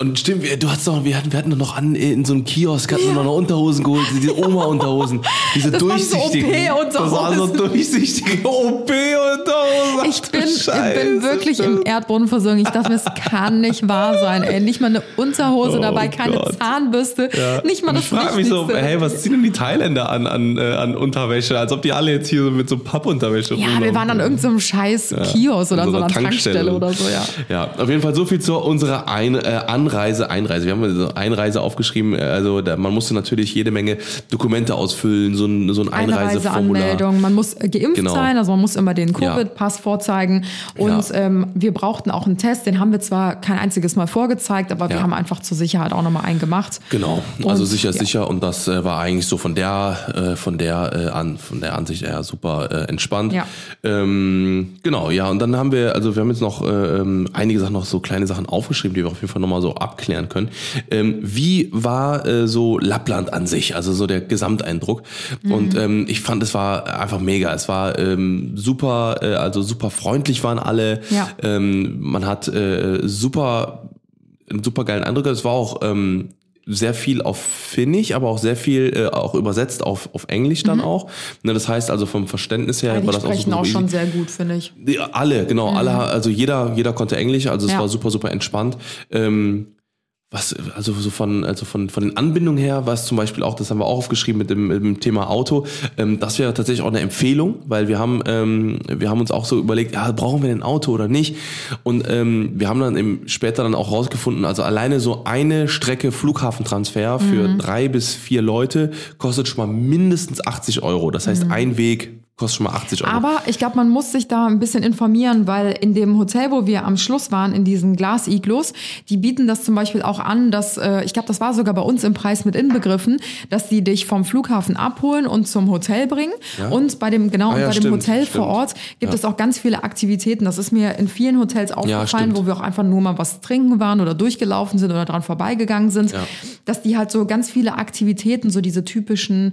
Und stimmt, wir- du hast doch, wir hatten, wir hatten doch noch an, in so einem Kiosk, hatten wir noch Unterhosen geholt, diese Oma-Unterhosen, diese Das waren so durchsichtigen. Das waren so durchsichtige OP-Unterhosen. Ich bin, ich Scheiße, bin wirklich im. Erdboden versunken. Ich dachte mir, es kann nicht wahr sein. Ey. Nicht mal eine Unterhose Oh dabei, keine Gott. Zahnbürste, nicht mal das ich frage mich so, hey, was ziehen denn die Thailänder an, an, äh, an Unterwäsche? Als ob die alle jetzt hier so mit so Pappunterwäsche Ja, wir waren an irgendeinem scheiß Kiosk oder in an so einer einer Tankstelle oder so, ja. Ja, auf jeden Fall so viel zu unserer Ein äh, Anreise, Einreise. Wir haben so Einreise aufgeschrieben. Also da, man musste natürlich jede Menge Dokumente ausfüllen, so ein, so ein Einreiseformular. Einreiseanmeldung. Man muss äh, geimpft Genau. sein, also man muss immer den Ja. Covid-Pass vorzeigen. Und Ja. ähm, wir brauchten auch einen Test, den haben wir zwar kein einziges Mal vorgezeigt, aber wir Ja. haben einfach zur Sicherheit auch nochmal einen gemacht. Genau, also Und, sicher ist ja. sicher und das äh, war eigentlich so von der äh, von der äh, an von der Ansicht her super äh, entspannt. Ja. Ähm, genau, ja und dann haben wir also wir haben jetzt noch äh, ähm, einige Sachen noch so kleine Sachen aufgeschrieben, die wir auf jeden Fall nochmal so abklären können. Ähm, wie war äh, so Lappland an sich, also so der Gesamteindruck? Mhm. Und ähm, ich fand, es war einfach mega. Es war ähm, super, äh, also super freundlich waren alle. Ja. Ähm, man hat äh, super einen super geilen Eindruck. Es war auch ähm, sehr viel auf Finnisch, aber auch sehr viel äh, auch übersetzt auf, auf Englisch dann auch. Ne, das heißt also vom Verständnis her Ja, war das auch super auch easy. schon sehr gut, finde ich. Ja, alle, genau, alle, also jeder, jeder konnte Englisch, also es Ja. war super, super entspannt. Ähm, was, also so von, also von, von den Anbindungen her, was zum Beispiel auch, das haben wir auch aufgeschrieben mit dem, mit dem Thema Auto, ähm, das wäre tatsächlich auch eine Empfehlung, weil wir haben, ähm, wir haben uns auch so überlegt, ja, brauchen wir ein Auto oder nicht? Und ähm, wir haben dann eben später dann auch rausgefunden, also alleine so eine Strecke Flughafentransfer für drei bis vier Leute kostet schon mal mindestens 80 Euro. Das heißt, ein Weg kostet schon mal 80 Euro. Aber ich glaube, man muss sich da ein bisschen informieren, weil in dem Hotel, wo wir am Schluss waren, in diesen Glas-Iglos, die bieten das zum Beispiel auch an, dass, äh, ich glaube, das war sogar bei uns im Preis mit inbegriffen, dass die dich vom Flughafen abholen und zum Hotel bringen. Ja? Und bei dem, genau, Ah ja, bei dem stimmt, Hotel stimmt. vor Ort gibt Ja. es auch ganz viele Aktivitäten. Das ist mir in vielen Hotels aufgefallen, wo wir auch einfach nur mal was trinken waren oder durchgelaufen sind oder dran vorbeigegangen sind, dass die halt so ganz viele Aktivitäten, so diese typischen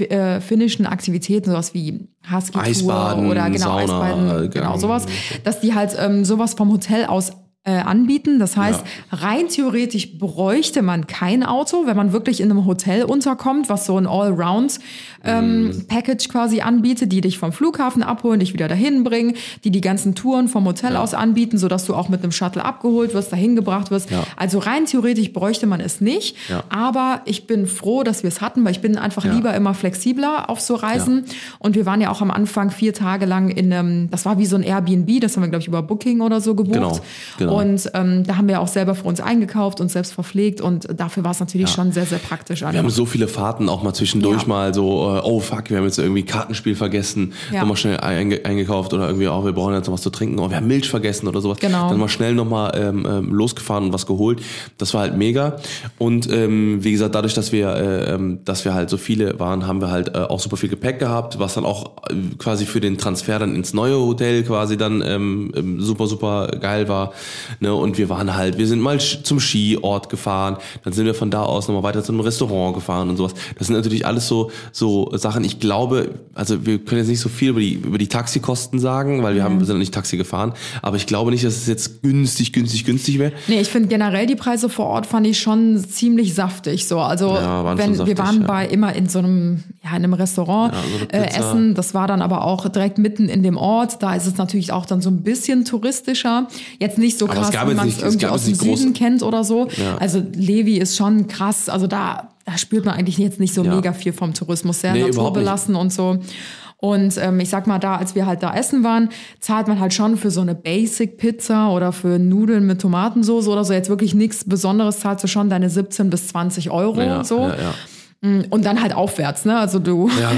äh, finnischen Aktivitäten, sowas wie Husky-Tour Eisbaden, oder genau, Sauna, Eisbaden, genau. genau sowas, dass die halt ähm, sowas vom Hotel aus anbieten. Das heißt, rein theoretisch bräuchte man kein Auto, wenn man wirklich in einem Hotel unterkommt, was so ein Allround ähm, Package quasi anbietet, die dich vom Flughafen abholen, dich wieder dahin bringen, die die ganzen Touren vom Hotel aus anbieten, sodass du auch mit einem Shuttle abgeholt wirst, dahin gebracht wirst. Ja. Also rein theoretisch bräuchte man es nicht. Ja. Aber ich bin froh, dass wir es hatten, weil ich bin einfach Ja. lieber immer flexibler auf so Reisen. Und wir waren ja auch am Anfang vier Tage lang in einem, das war wie so ein Airbnb, das haben wir, glaube ich, über Booking oder so gebucht. Genau, genau. Und ähm, da haben wir auch selber für uns eingekauft und selbst verpflegt. Und dafür war es natürlich schon sehr, sehr praktisch. Wir haben so viele Fahrten auch mal zwischendurch Ja. mal so, äh, oh fuck, wir haben jetzt irgendwie Kartenspiel vergessen, Ja. nochmal schnell einge eingekauft oder irgendwie, oh, wir brauchen jetzt noch was zu trinken, oh, wir haben Milch vergessen oder sowas. Genau. Dann mal schnell nochmal ähm, ähm, losgefahren und was geholt. Das war halt mega. Und ähm, wie gesagt, dadurch, dass wir, äh, ähm, dass wir halt so viele waren, haben wir halt äh, auch super viel Gepäck gehabt, was dann auch äh, quasi für den Transfer dann ins neue Hotel quasi dann ähm, ähm, super, super geil war. Ne? Und wir waren halt, wir sind mal zum Skiort gefahren, dann sind wir von da aus nochmal weiter zu einem Restaurant gefahren und sowas. Das sind natürlich alles so, so Sachen. Ich glaube, also wir können jetzt nicht so viel über die, über die Taxikosten sagen, weil wir haben, wir sind nicht Taxi gefahren, aber ich glaube nicht, dass es jetzt günstig, günstig, günstig wäre. Nee, ich finde generell die Preise vor Ort fand ich schon ziemlich saftig. So, also Ja, wenn schon wir saftig, waren ja. bei immer in so einem, ja, in einem Restaurant Ja, so äh, essen. Das war dann aber auch direkt mitten in dem Ort. Da ist es natürlich auch dann so ein bisschen touristischer. Jetzt nicht so Aber krass, wie man es irgendwie aus dem Süden kennt oder so. Ja. Also Levi ist schon krass. Also da, da spürt man eigentlich jetzt nicht so Ja. mega viel vom Tourismus. Sehr Nee, naturbelassen und so. Und ähm, ich sag mal, da, als wir halt da essen waren, zahlt man halt schon für so eine Basic-Pizza oder für Nudeln mit Tomatensauce oder so jetzt wirklich nichts Besonderes, zahlst du schon deine 17 bis 20 Euro und so. ja, ja. Und dann halt aufwärts, ne? Also du Ja.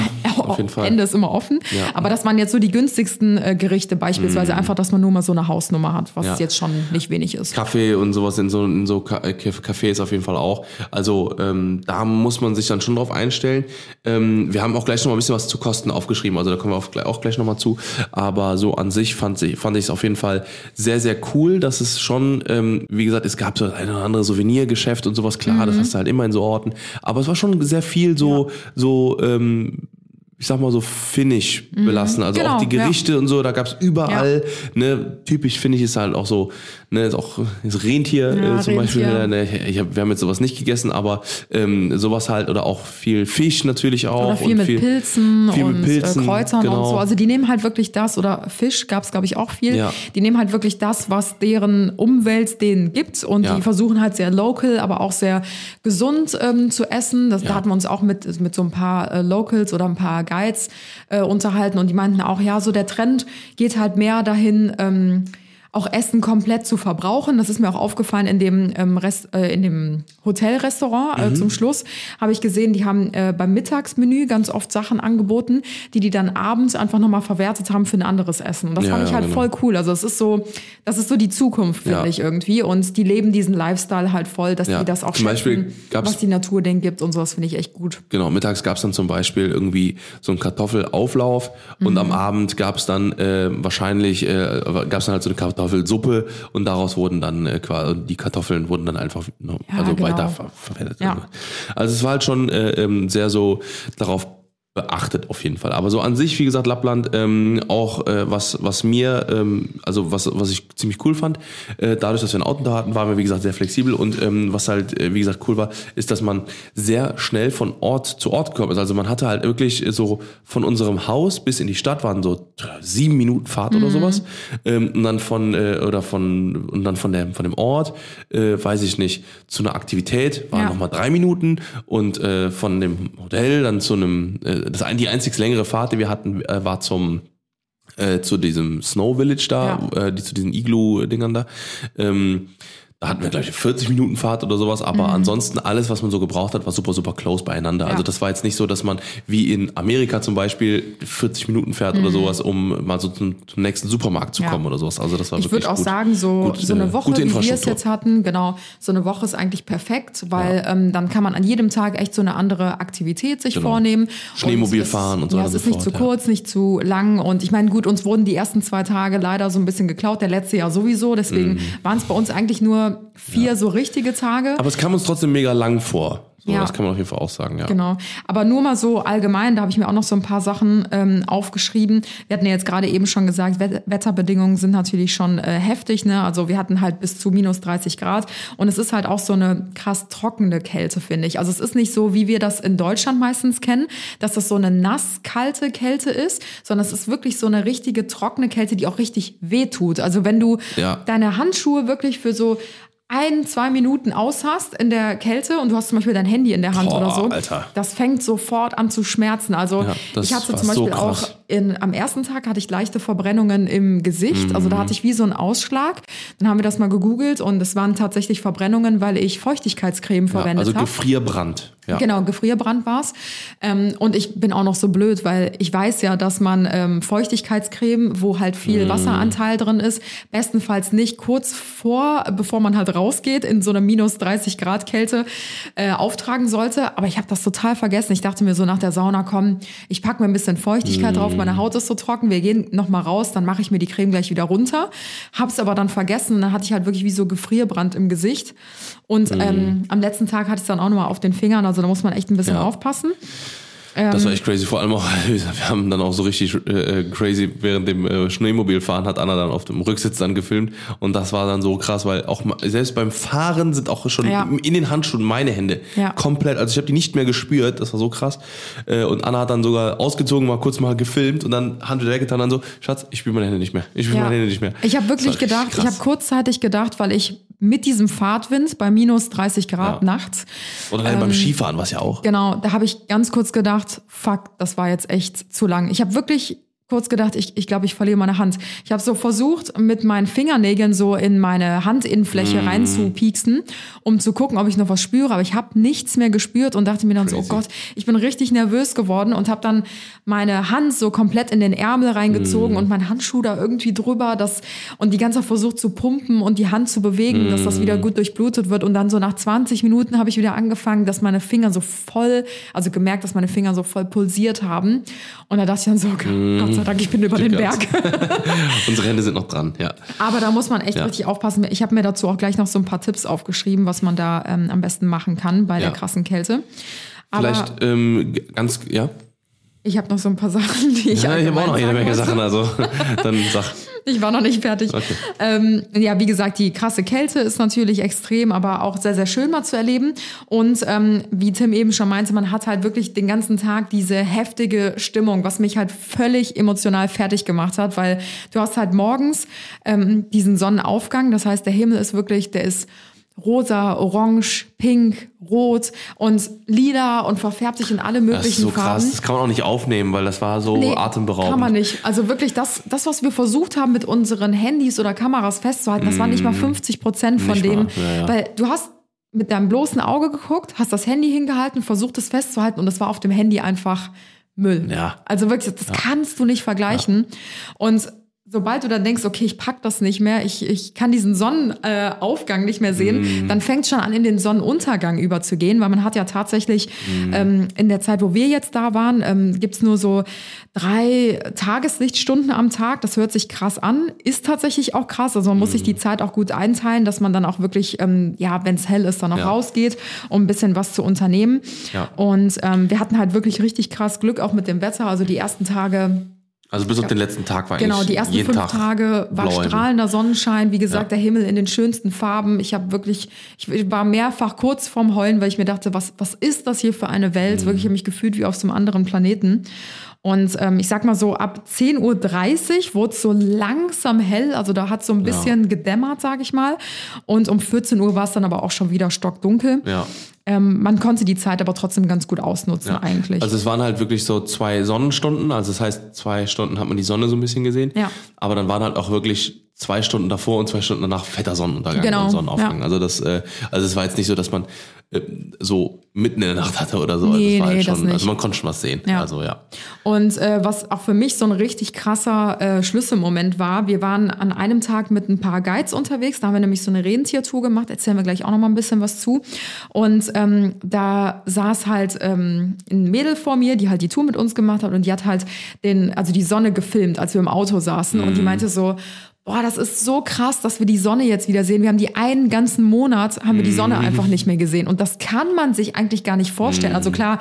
Ende ist immer offen. Ja. Aber das waren jetzt so die günstigsten äh, Gerichte, beispielsweise einfach, dass man nur mal so eine Hausnummer hat, was Ja. jetzt schon nicht wenig ist. Kaffee und sowas in so, in so Ka- äh, Cafés auf jeden Fall auch. Also ähm, da muss man sich dann schon drauf einstellen. Ähm, wir haben auch gleich noch mal ein bisschen was zu Kosten aufgeschrieben, also da kommen wir auf, auch gleich noch mal zu. Aber so an sich fand ich fand ich es auf jeden Fall sehr sehr cool, dass es schon, ähm, wie gesagt, es gab so eine oder andere Souvenirgeschäft und sowas. Klar, das hast du halt immer in so Orten. Aber es war schon sehr viel so so ähm, ich sag mal so finnisch belassen. Also Genau, auch die ja. Gerichte und so, da gab's überall, ne, typisch finde ich ist halt auch so, ne, ist auch das Rentier Ja, äh, zum Beispiel. Rentier. Ne, ich hab, wir haben jetzt sowas nicht gegessen, aber ähm, sowas halt oder auch viel Fisch natürlich auch. Oder viel und mit Pilzen viel mit und Pilzen, äh, Kräutern genau. und so. Also die nehmen halt wirklich das, oder Fisch gab es, glaube ich, auch viel. Ja. Die nehmen halt wirklich das, was deren Umwelt denen gibt. Und Ja. die versuchen halt sehr local, aber auch sehr gesund ähm, zu essen. Das, Da Ja. hatten wir uns auch mit, mit so ein paar äh, Locals oder ein paar Guides äh, unterhalten. Und die meinten auch, ja, so der Trend geht halt mehr dahin, ähm, auch Essen komplett zu verbrauchen. Das ist mir auch aufgefallen in dem, ähm, Rest, äh, in dem Hotelrestaurant Mhm. äh, zum Schluss. Habe ich gesehen, die haben äh, beim Mittagsmenü ganz oft Sachen angeboten, die die dann abends einfach nochmal verwertet haben für ein anderes Essen. Und das Ja, fand ich halt genau. voll cool. Also es ist so, das ist so die Zukunft, finde Ja. ich irgendwie. Und die leben diesen Lifestyle halt voll, dass Ja. die das auch Zum schätzen, was die Natur denen gibt und sowas finde ich echt gut. Genau, mittags gab's dann zum Beispiel irgendwie so einen Kartoffelauflauf und Mhm. am Abend gab's dann äh, wahrscheinlich äh, gab's dann halt so eine Kartoffelsuppe und daraus wurden dann äh, quasi die Kartoffeln wurden dann einfach ne, Ja, also genau. weiter ver verwendet. Ja. Also es war halt schon äh, ähm, sehr so darauf beachtet auf jeden Fall. Aber so an sich, wie gesagt, Lappland ähm, auch äh, was was mir ähm, also was was ich ziemlich cool fand, äh, dadurch, dass wir ein Auto da hatten, waren wir wie gesagt sehr flexibel und ähm, was halt äh, wie gesagt cool war, ist, dass man sehr schnell von Ort zu Ort gekommen ist. Also man hatte halt wirklich so von unserem Haus bis in die Stadt waren so sieben Minuten Fahrt Mhm. oder sowas ähm, und dann von äh, oder von und dann von der von dem Ort äh, weiß ich nicht zu einer Aktivität waren Ja. noch mal drei Minuten und äh, von dem Hotel dann zu einem äh, das ein, die einzig längere Fahrt, die wir hatten, äh, war zum äh, zu diesem Snow Village da, äh, die zu diesen Igloo-Dingern da. Ähm, Da hatten wir, glaube ich, 40 Minuten Fahrt oder sowas, aber ansonsten alles, was man so gebraucht hat, war super, super close beieinander. Mhm. Ja. Also das war jetzt nicht so, dass man wie in Amerika zum Beispiel 40 Minuten fährt oder sowas, um mal so zum, zum nächsten Supermarkt zu Mhm. Ja. kommen oder sowas. Also das war Ich wirklich würde auch gut. sagen, so, Gut, so äh, eine Woche, gute wie wir es jetzt hatten, genau, so eine Woche ist eigentlich perfekt, weil ähm, dann kann man an jedem Tag echt so eine andere Aktivität sich vornehmen. Genau. Schneemobil Und fahren und so Ja, weiter es ist nicht zu fort, ja. kurz, nicht zu lang. Und ich meine, gut, uns wurden die ersten zwei Tage leider so ein bisschen geklaut, der letzte Jahr sowieso. Deswegen waren es bei uns eigentlich nur vier so richtige Tage. Aber es kam uns trotzdem mega lang vor. So, Ja. Das kann man auf jeden Fall auch sagen, ja. Genau. Aber nur mal so allgemein, da habe ich mir auch noch so ein paar Sachen ähm, aufgeschrieben. Wir hatten ja jetzt gerade eben schon gesagt, Wet Wetterbedingungen sind natürlich schon äh, heftig. Ne? Also wir hatten halt bis zu minus 30 Grad. Und es ist halt auch so eine krass trockene Kälte, finde ich. Also es ist nicht so, wie wir das in Deutschland meistens kennen, dass das so eine nass-kalte Kälte ist, sondern es ist wirklich so eine richtige trockene Kälte, die auch richtig wehtut. Also wenn du Ja. deine Handschuhe wirklich für so ein, zwei Minuten aus hast in der Kälte und du hast zum Beispiel dein Handy in der Hand Boah, oder so, Alter. das fängt sofort an zu schmerzen. Also Ja, ich hatte zum so Beispiel auch krass. In, am ersten Tag hatte ich leichte Verbrennungen im Gesicht. Also da Mhm. hatte ich wie so einen Ausschlag. Dann haben wir das mal gegoogelt und es waren tatsächlich Verbrennungen, weil ich Feuchtigkeitscreme ja verwendet also habe. Gefrierbrand. Ja. Genau, Gefrierbrand war's. Ähm, und ich bin auch noch so blöd, weil ich weiß ja, dass man ähm, Feuchtigkeitscreme, wo halt viel Mm. Wasseranteil drin ist, bestenfalls nicht kurz vor, bevor man halt rausgeht, in so eine minus 30 Grad Kälte äh, auftragen sollte. Aber ich habe das total vergessen. Ich dachte mir so nach der Sauna, komm, ich pack mir ein bisschen Feuchtigkeit drauf, Mm. Meine Haut ist so trocken, wir gehen noch mal raus, dann mache ich mir die Creme gleich wieder runter. Hab's aber dann vergessen und dann hatte ich halt wirklich wie so Gefrierbrand im Gesicht. Und Mm. ähm, am letzten Tag hatte ich es dann auch noch mal auf den Fingern, also da muss man echt ein bisschen Ja. aufpassen. Das Ähm. war echt crazy. Vor allem auch, wir haben dann auch so richtig äh, crazy während dem äh, Schneemobilfahren hat Anna dann auf dem Rücksitz dann gefilmt und das war dann so krass, weil auch selbst beim Fahren sind auch schon Ja. in den Handschuhen meine Hände Ja. komplett, also ich habe die nicht mehr gespürt, das war so krass. Äh, und Anna hat dann sogar ausgezogen, mal kurz mal gefilmt und dann Hand wieder weggetan, dann so, Schatz, ich spüre meine Hände nicht mehr. Ich spüre Ja. meine Hände nicht mehr. Ich habe Das wirklich gedacht, ich habe kurzzeitig gedacht, weil ich mit diesem Fahrtwind bei minus 30 Grad Ja. nachts, Oder dann beim Skifahren, was ja auch. genau, da habe ich ganz kurz gedacht, fuck, das war jetzt echt zu lang. Ich habe wirklich kurz gedacht, ich, ich glaube, ich verliere meine Hand. Ich habe so versucht, mit meinen Fingernägeln so in meine Handinnenfläche reinzupieksen, um zu gucken, ob ich noch was spüre. Aber ich habe nichts mehr gespürt und dachte mir dann so, oh Crazy. Gott, ich bin richtig nervös geworden und habe dann meine Hand so komplett in den Ärmel reingezogen und mein Handschuh da irgendwie drüber. Das, und die ganze Zeit versucht zu pumpen und die Hand zu bewegen, dass das wieder gut durchblutet wird. Und dann so nach 20 Minuten habe ich wieder angefangen, dass meine Finger so voll, also gemerkt, dass meine Finger so voll pulsiert haben. Und da dachte ich dann so, Gott sei Dank, ich bin über den Berg. Unsere Hände sind noch dran, ja. Aber da muss man echt Ja. richtig aufpassen. Ich habe mir dazu auch gleich noch so ein paar Tipps aufgeschrieben, was man da ähm, am besten machen kann bei Ja. der krassen Kälte. Aber Vielleicht ähm, ganz, ja. ich habe noch so ein paar Sachen, die ich Ja, ich habe auch noch jede Menge. Sachen, also dann sag. Ich war noch nicht fertig. Okay. Ähm, ja, wie gesagt, die krasse Kälte ist natürlich extrem, aber auch sehr, sehr schön mal zu erleben. Und ähm, wie Tim eben schon meinte, man hat halt wirklich den ganzen Tag diese heftige Stimmung, was mich halt völlig emotional fertig gemacht hat, weil du hast halt morgens ähm, diesen Sonnenaufgang. Das heißt, der Himmel ist wirklich, der ist rosa, orange, pink, rot und lila und verfärbt sich in alle möglichen Das ist so Farben. krass, das kann man auch nicht aufnehmen, weil das war so Nee, atemberaubend. Kann man nicht. Also wirklich, das, das, was wir versucht haben, mit unseren Handys oder Kameras festzuhalten, das waren nicht mal 50 Prozent von Mm. Dem. ja, ja. Weil du hast mit deinem bloßen Auge geguckt, hast das Handy hingehalten, versucht es festzuhalten und es war auf dem Handy einfach Müll. Ja. Also wirklich, das kannst du nicht vergleichen. Und sobald du dann denkst, okay, ich pack das nicht mehr, ich, ich kann diesen Sonnenaufgang Aufgang nicht mehr sehen, Mm. dann fängt schon an, in den Sonnenuntergang überzugehen, weil man hat ja tatsächlich Mm. ähm, in der Zeit, wo wir jetzt da waren, ähm, gibt's nur so drei Tageslichtstunden am Tag. Das hört sich krass an, ist tatsächlich auch krass. Also man muss Mm. sich die Zeit auch gut einteilen, dass man dann auch wirklich, ähm, ja, wenn es hell ist, dann auch Ja. rausgeht, um ein bisschen was zu unternehmen. Ja. Und ähm, wir hatten halt wirklich richtig krass Glück auch mit dem Wetter. Also die ersten Tage Also bis auf den letzten Tag war Genau, eigentlich die ersten fünf Tag Tage war blau Himmel. strahlender Sonnenschein. Wie gesagt, Ja. der Himmel in den schönsten Farben. Ich habe wirklich, ich war mehrfach kurz vorm Heulen, weil ich mir dachte, was, was ist das hier für eine Mhm. Welt? Wirklich, ich habe mich gefühlt wie auf so einem anderen Planeten. Und ähm, ich sag mal so, ab 10.30 Uhr wurde es so langsam hell. Also da hat so ein bisschen gedämmert, sag ich mal. Und um 14 Uhr war es dann aber auch schon wieder stockdunkel. Ja. Ähm, man konnte die Zeit aber trotzdem ganz gut ausnutzen Ja. eigentlich. Also es waren halt wirklich so zwei Sonnenstunden, also das heißt, zwei Stunden hat man die Sonne so ein bisschen gesehen. Ja. Aber dann waren halt auch wirklich zwei Stunden davor und zwei Stunden danach fetter Sonnenuntergang Genau, und Sonnenaufgang. ja. Also das, äh, also es war jetzt nicht so, dass man äh, so mitten in der Nacht hatte oder so. Also Nee, war nee, halt das schon, nicht. also man konnte schon was sehen. Ja. Also ja. Und äh, was auch für mich so ein richtig krasser äh, Schlüsselmoment war, wir waren an einem Tag mit ein paar Guides unterwegs, da haben wir nämlich so eine Rentiertour gemacht, erzählen wir gleich auch noch mal ein bisschen was zu. Und ähm, da saß halt ähm, ein Mädel vor mir, die halt die Tour mit uns gemacht hat und die hat halt den, also die Sonne gefilmt, als wir im Auto saßen und die meinte so, Boah, das ist so krass, dass wir die Sonne jetzt wieder sehen. Wir haben die einen ganzen Monat, haben wir die Sonne einfach nicht mehr gesehen. Und das kann man sich eigentlich gar nicht vorstellen. Also klar,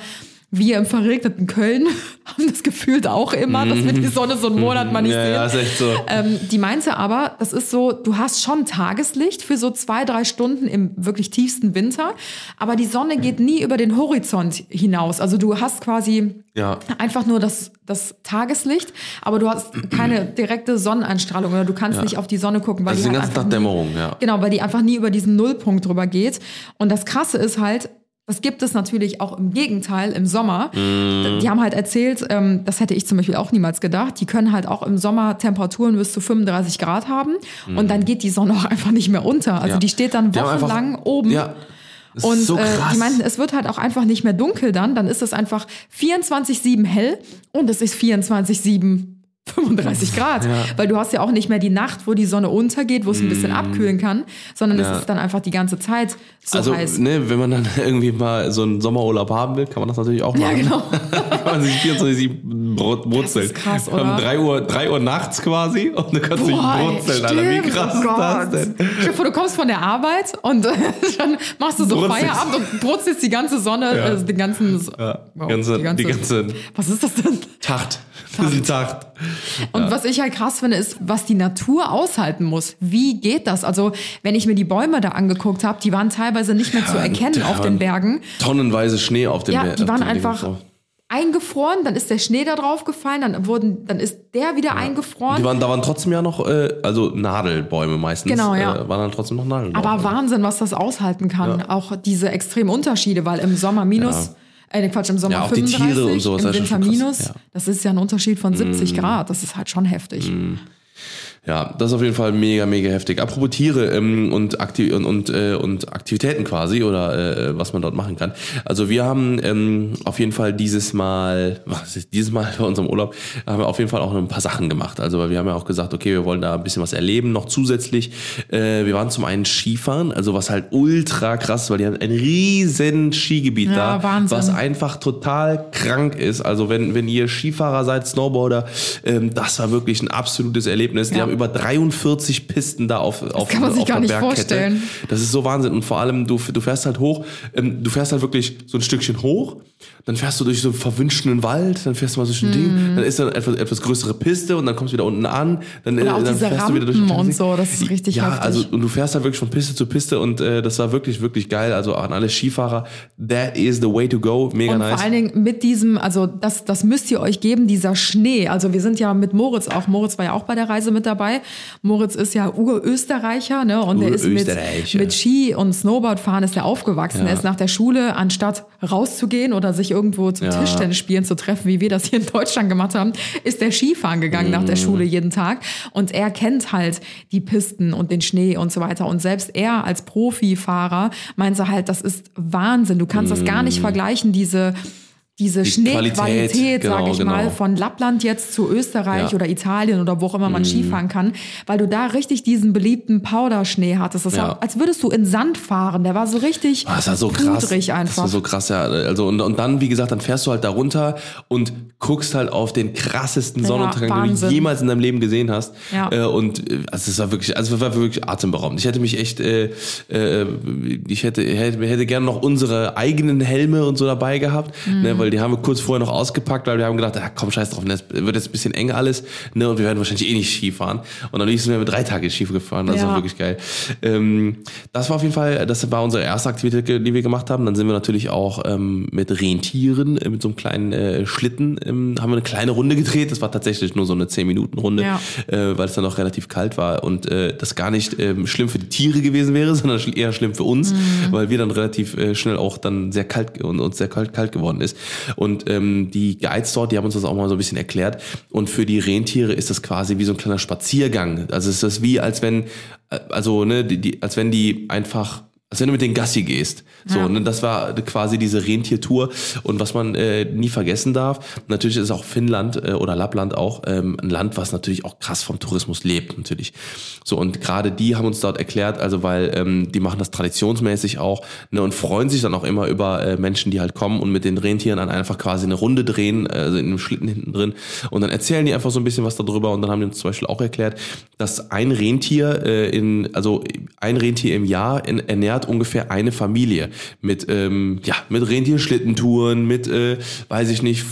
wir im verregneten Köln haben das gefühlt auch immer, dass wir die Sonne so einen Monat mal nicht Ja, sehen. ja, ist echt so. Ähm, die meinte aber, das ist so, du hast schon Tageslicht für so zwei, drei Stunden im wirklich tiefsten Winter, aber die Sonne geht nie über den Horizont hinaus. Also du hast quasi Ja. einfach nur das, das Tageslicht, aber du hast keine direkte Sonneneinstrahlung oder du kannst nicht auf die Sonne gucken, weil Also die den halt ganzen Tag nie- Dämmerung, ja. Genau, weil die einfach nie über diesen Nullpunkt drüber geht. Und das Krasse ist halt, das gibt es natürlich auch im Gegenteil im Sommer. Mhm. Die haben halt erzählt, ähm, das hätte ich zum Beispiel auch niemals gedacht, die können halt auch im Sommer Temperaturen bis zu 35 Grad haben und dann geht die Sonne auch einfach nicht mehr unter. Also. Ja. die steht dann haben einfach- wochenlang oben. Ja. Und so äh, die meinten, es wird halt auch einfach nicht mehr dunkel dann. Dann ist es einfach 24-7 hell und es ist 24-7 35 Grad. Weil du hast ja auch nicht mehr die Nacht, wo die Sonne untergeht, wo es ein bisschen abkühlen kann, sondern Mm. Ja. es ist dann einfach die ganze Zeit so also, heiß. ne, wenn man dann irgendwie mal so einen Sommerurlaub haben will, kann man das natürlich auch machen. Ja, genau. kann man sich 24 Brot, Brutzeln. ist krass, Um oder? 3 Uhr, 3 Uhr nachts quasi und du kannst dich brutzeln, Alter. Wie stimmt. krass Oh ist das denn? Dir vor, du kommst von der Arbeit und äh, dann machst du so Brutzelst. Feierabend und brutzelst die ganze Sonne, Ja. also den ganzen, Ja, wow, ganze, die ganze was ist das denn? Tacht. Die Tacht. Und was ich halt krass finde, ist, was die Natur aushalten muss. Wie geht das? Also, wenn ich mir die Bäume da angeguckt habe, die waren teilweise nicht mehr zu erkennen auf den Bergen. Tonnenweise Schnee auf den Ja, Ber- die waren einfach eingefroren, dann ist der Schnee da drauf gefallen, dann wurden, dann ist der wieder eingefroren. Die waren, da waren trotzdem ja noch, äh, also Nadelbäume meistens. Genau, ja. Äh, waren dann trotzdem noch Nadeln Aber. Wahnsinn, was das aushalten kann. Auch diese extremen Unterschiede, weil im Sommer minus, äh, Quatsch, im Sommer Ja, auch die 35, Tiere und sowas, im Winter minus. ja. Das ist ja ein Unterschied von 70 Grad. Das ist halt schon heftig. Ja, das ist auf jeden Fall mega, mega heftig. Apropos Tiere ähm, und, Akti und, und, äh, und Aktivitäten quasi oder äh, was man dort machen kann. Also wir haben ähm, auf jeden Fall dieses Mal, was ist dieses Mal bei unserem Urlaub, haben wir auf jeden Fall auch noch ein paar Sachen gemacht. Also weil wir haben ja auch gesagt, okay, wir wollen da ein bisschen was erleben, noch zusätzlich. Äh, wir waren zum einen Skifahren, also was halt ultra krass, weil die haben ein riesen Skigebiet Ja, da, Wahnsinn. was einfach total krank ist. Also wenn, wenn ihr Skifahrer seid, Snowboarder, ähm, das war wirklich ein absolutes Erlebnis. Die Ja. haben über 43 Pisten da auf, auf, kann man sich gar der nicht Bergkette. vorstellen. Das ist so Wahnsinn. Und vor allem, du, du fährst halt hoch, ähm, du fährst halt wirklich so ein Stückchen hoch, dann fährst du durch so einen verwünschten Wald, dann fährst du mal so ein Ding, dann ist da eine etwas, etwas größere Piste und dann kommst du wieder unten an. Dann, äh, dann fährst du wieder durch Rampen den und so, das ist richtig Ja, heftig. also und du fährst halt wirklich von Piste zu Piste und äh, das war wirklich, wirklich geil. Also an alle Skifahrer, that is the way to go. Mega Und nice. vor allen Dingen mit diesem, also das, das müsst ihr euch geben, dieser Schnee. Also wir sind ja mit Moritz auch, Moritz war ja auch bei der Reise mit dabei. Moritz ist ja Urösterreicher, ne? Und er ist mit, mit Ski und Snowboardfahren ist er aufgewachsen. Er ist nach der Schule, anstatt rauszugehen oder sich irgendwo zum Ja. Tischtennis spielen zu treffen, wie wir das hier in Deutschland gemacht haben, ist der Skifahren gegangen nach der Mhm. Schule jeden Tag. Und er kennt halt die Pisten und den Schnee und so weiter. Und selbst er als Profifahrer meinte halt, das ist Wahnsinn. Du kannst das gar nicht vergleichen, diese diese Die Schneequalität, Qualität, sage genau, ich mal, genau. von Lappland jetzt zu Österreich Ja. Mhm. oder Italien oder wo auch immer man Skifahren kann, weil du da richtig diesen beliebten Powderschnee hattest. Das Ja. war, als würdest du in Sand fahren. Der war so richtig Ah, das war so krass. pudrig Das einfach. war so krass, ja. Also und, und dann, wie gesagt, dann fährst du halt da runter und guckst halt auf den krassesten Ja, Sonnenuntergang, den du jemals in deinem Leben gesehen hast. Ja. Äh, und äh, also es war wirklich, also es war wirklich atemberaubend. Ich hätte mich echt, äh, äh, ich hätte, hätte, hätte gerne noch unsere eigenen Helme und so dabei gehabt, Mhm. ne, weil die haben wir kurz vorher noch ausgepackt, weil wir haben gedacht, ah, komm, scheiß drauf, ne, es wird jetzt ein bisschen eng alles, ne, und wir werden wahrscheinlich eh nicht Ski fahren. Und dann sind wir drei Tage Ski gefahren, das Ja. war wirklich geil. Ähm, das war auf jeden Fall, das war unsere erste Aktivität, die wir gemacht haben. Dann sind wir natürlich auch ähm, mit Rentieren, äh, mit so einem kleinen äh, Schlitten, ähm, haben wir eine kleine Runde gedreht. Das war tatsächlich nur so eine 10-Minuten-Runde, Ja. äh, weil es dann auch relativ kalt war und äh, das gar nicht ähm, schlimm für die Tiere gewesen wäre, sondern eher schlimm für uns, Mhm. weil wir dann relativ äh, schnell auch dann sehr kalt und uns sehr kalt, kalt geworden ist. Und ähm, die Guides dort, die haben uns das auch mal so ein bisschen erklärt. Und für die Rentiere ist das quasi wie so ein kleiner Spaziergang. Also ist wie, als wenn, äh, also ne, die, die, als wenn die einfach als wenn du mit den Gassi gehst. So, Ja. und das war quasi diese Rentiertour. Und was man äh, nie vergessen darf, natürlich ist auch Finnland äh, oder Lappland auch ähm, ein Land, was natürlich auch krass vom Tourismus lebt, natürlich. So, und gerade die haben uns dort erklärt, also weil ähm, die machen das traditionsmäßig auch ne, und freuen sich dann auch immer über äh, Menschen, die halt kommen und mit den Rentieren dann einfach quasi eine Runde drehen, also in einem Schlitten hinten drin. Und dann erzählen die einfach so ein bisschen was darüber und dann haben die uns zum Beispiel auch erklärt, dass ein Rentier äh, in, also ein Rentier im Jahr in, ernährt ungefähr eine Familie mit, ähm, ja, mit Rentierschlittentouren, mit, äh, weiß ich nicht,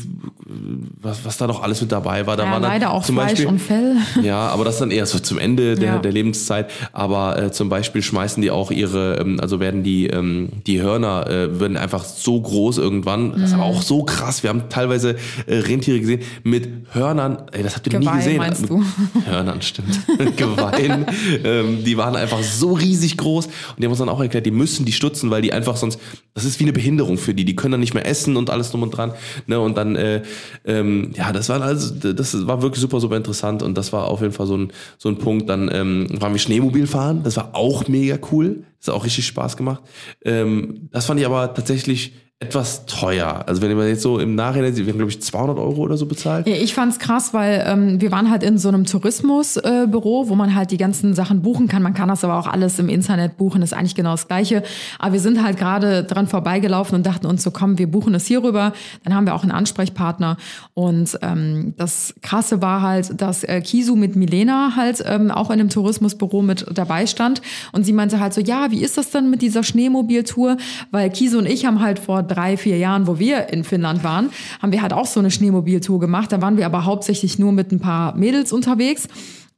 was, was da noch alles mit dabei war. Da Ja, war leider auch zum Fleisch Beispiel, und Fell. ja, aber das dann eher so zum Ende der, Ja. der Lebenszeit. Aber äh, zum Beispiel schmeißen die auch ihre, ähm, also werden die, ähm, die Hörner äh, werden einfach so groß irgendwann. Das ist Mhm. aber auch so krass. Wir haben teilweise äh, Rentiere gesehen mit Hörnern. Ey, das habt ihr nie Geweih, gesehen. meinst du? Hörnern, stimmt. Geweihen. ähm, die waren einfach so riesig groß. Und die haben uns dann auch erklärt, die müssen die stutzen, weil die einfach sonst, das ist wie eine Behinderung für die. Die können dann nicht mehr essen und alles drum und dran. Ne? Und dann, äh, ähm, ja, das war also, das war wirklich super, super interessant. Und das war auf jeden Fall so ein, so ein Punkt. Dann ähm, waren wir Schneemobil fahren. Das war auch mega cool. Das hat auch richtig Spaß gemacht. Ähm, das fand ich aber tatsächlich etwas teuer. Also wenn man jetzt so im Nachhinein sieht, wir haben glaube ich 200 Euro oder so bezahlt. Ja, ich fand's krass, weil ähm, wir waren halt in so einem Tourismusbüro, äh, wo man halt die ganzen Sachen buchen kann. Man kann das aber auch alles im Internet buchen, ist eigentlich genau das Gleiche. Aber wir sind halt gerade dran vorbeigelaufen und dachten uns so, komm, wir buchen es hier rüber. Dann haben wir auch einen Ansprechpartner. Und ähm, das Krasse war halt, dass äh, Kisu mit Milena halt ähm, auch in einem Tourismusbüro mit dabei stand. Und sie meinte halt so, ja, wie ist das denn mit dieser Schneemobiltour? Weil Kisu und ich haben halt vor drei, vier Jahren, wo wir in Finnland waren, haben wir halt auch so eine Schneemobiltour gemacht. Da waren wir aber hauptsächlich nur mit ein paar Mädels unterwegs.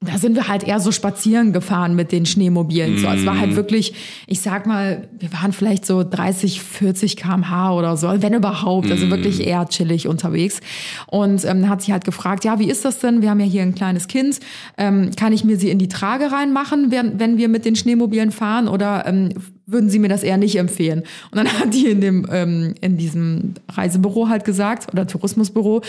Da sind wir halt eher so spazieren gefahren mit den Schneemobilen. So, es war halt wirklich, ich sag mal, wir waren vielleicht so 30, 40 km/h oder so, wenn überhaupt. Also wirklich eher chillig unterwegs. Und ähm, hat sie halt gefragt, ja, wie ist das denn? Wir haben ja hier ein kleines Kind. Ähm, kann ich mir sie in die Trage reinmachen, wenn, wenn wir mit den Schneemobilen fahren? Oder ähm, würden Sie mir das eher nicht empfehlen? Und dann hat die in dem ähm, in diesem Reisebüro halt gesagt oder Tourismusbüro,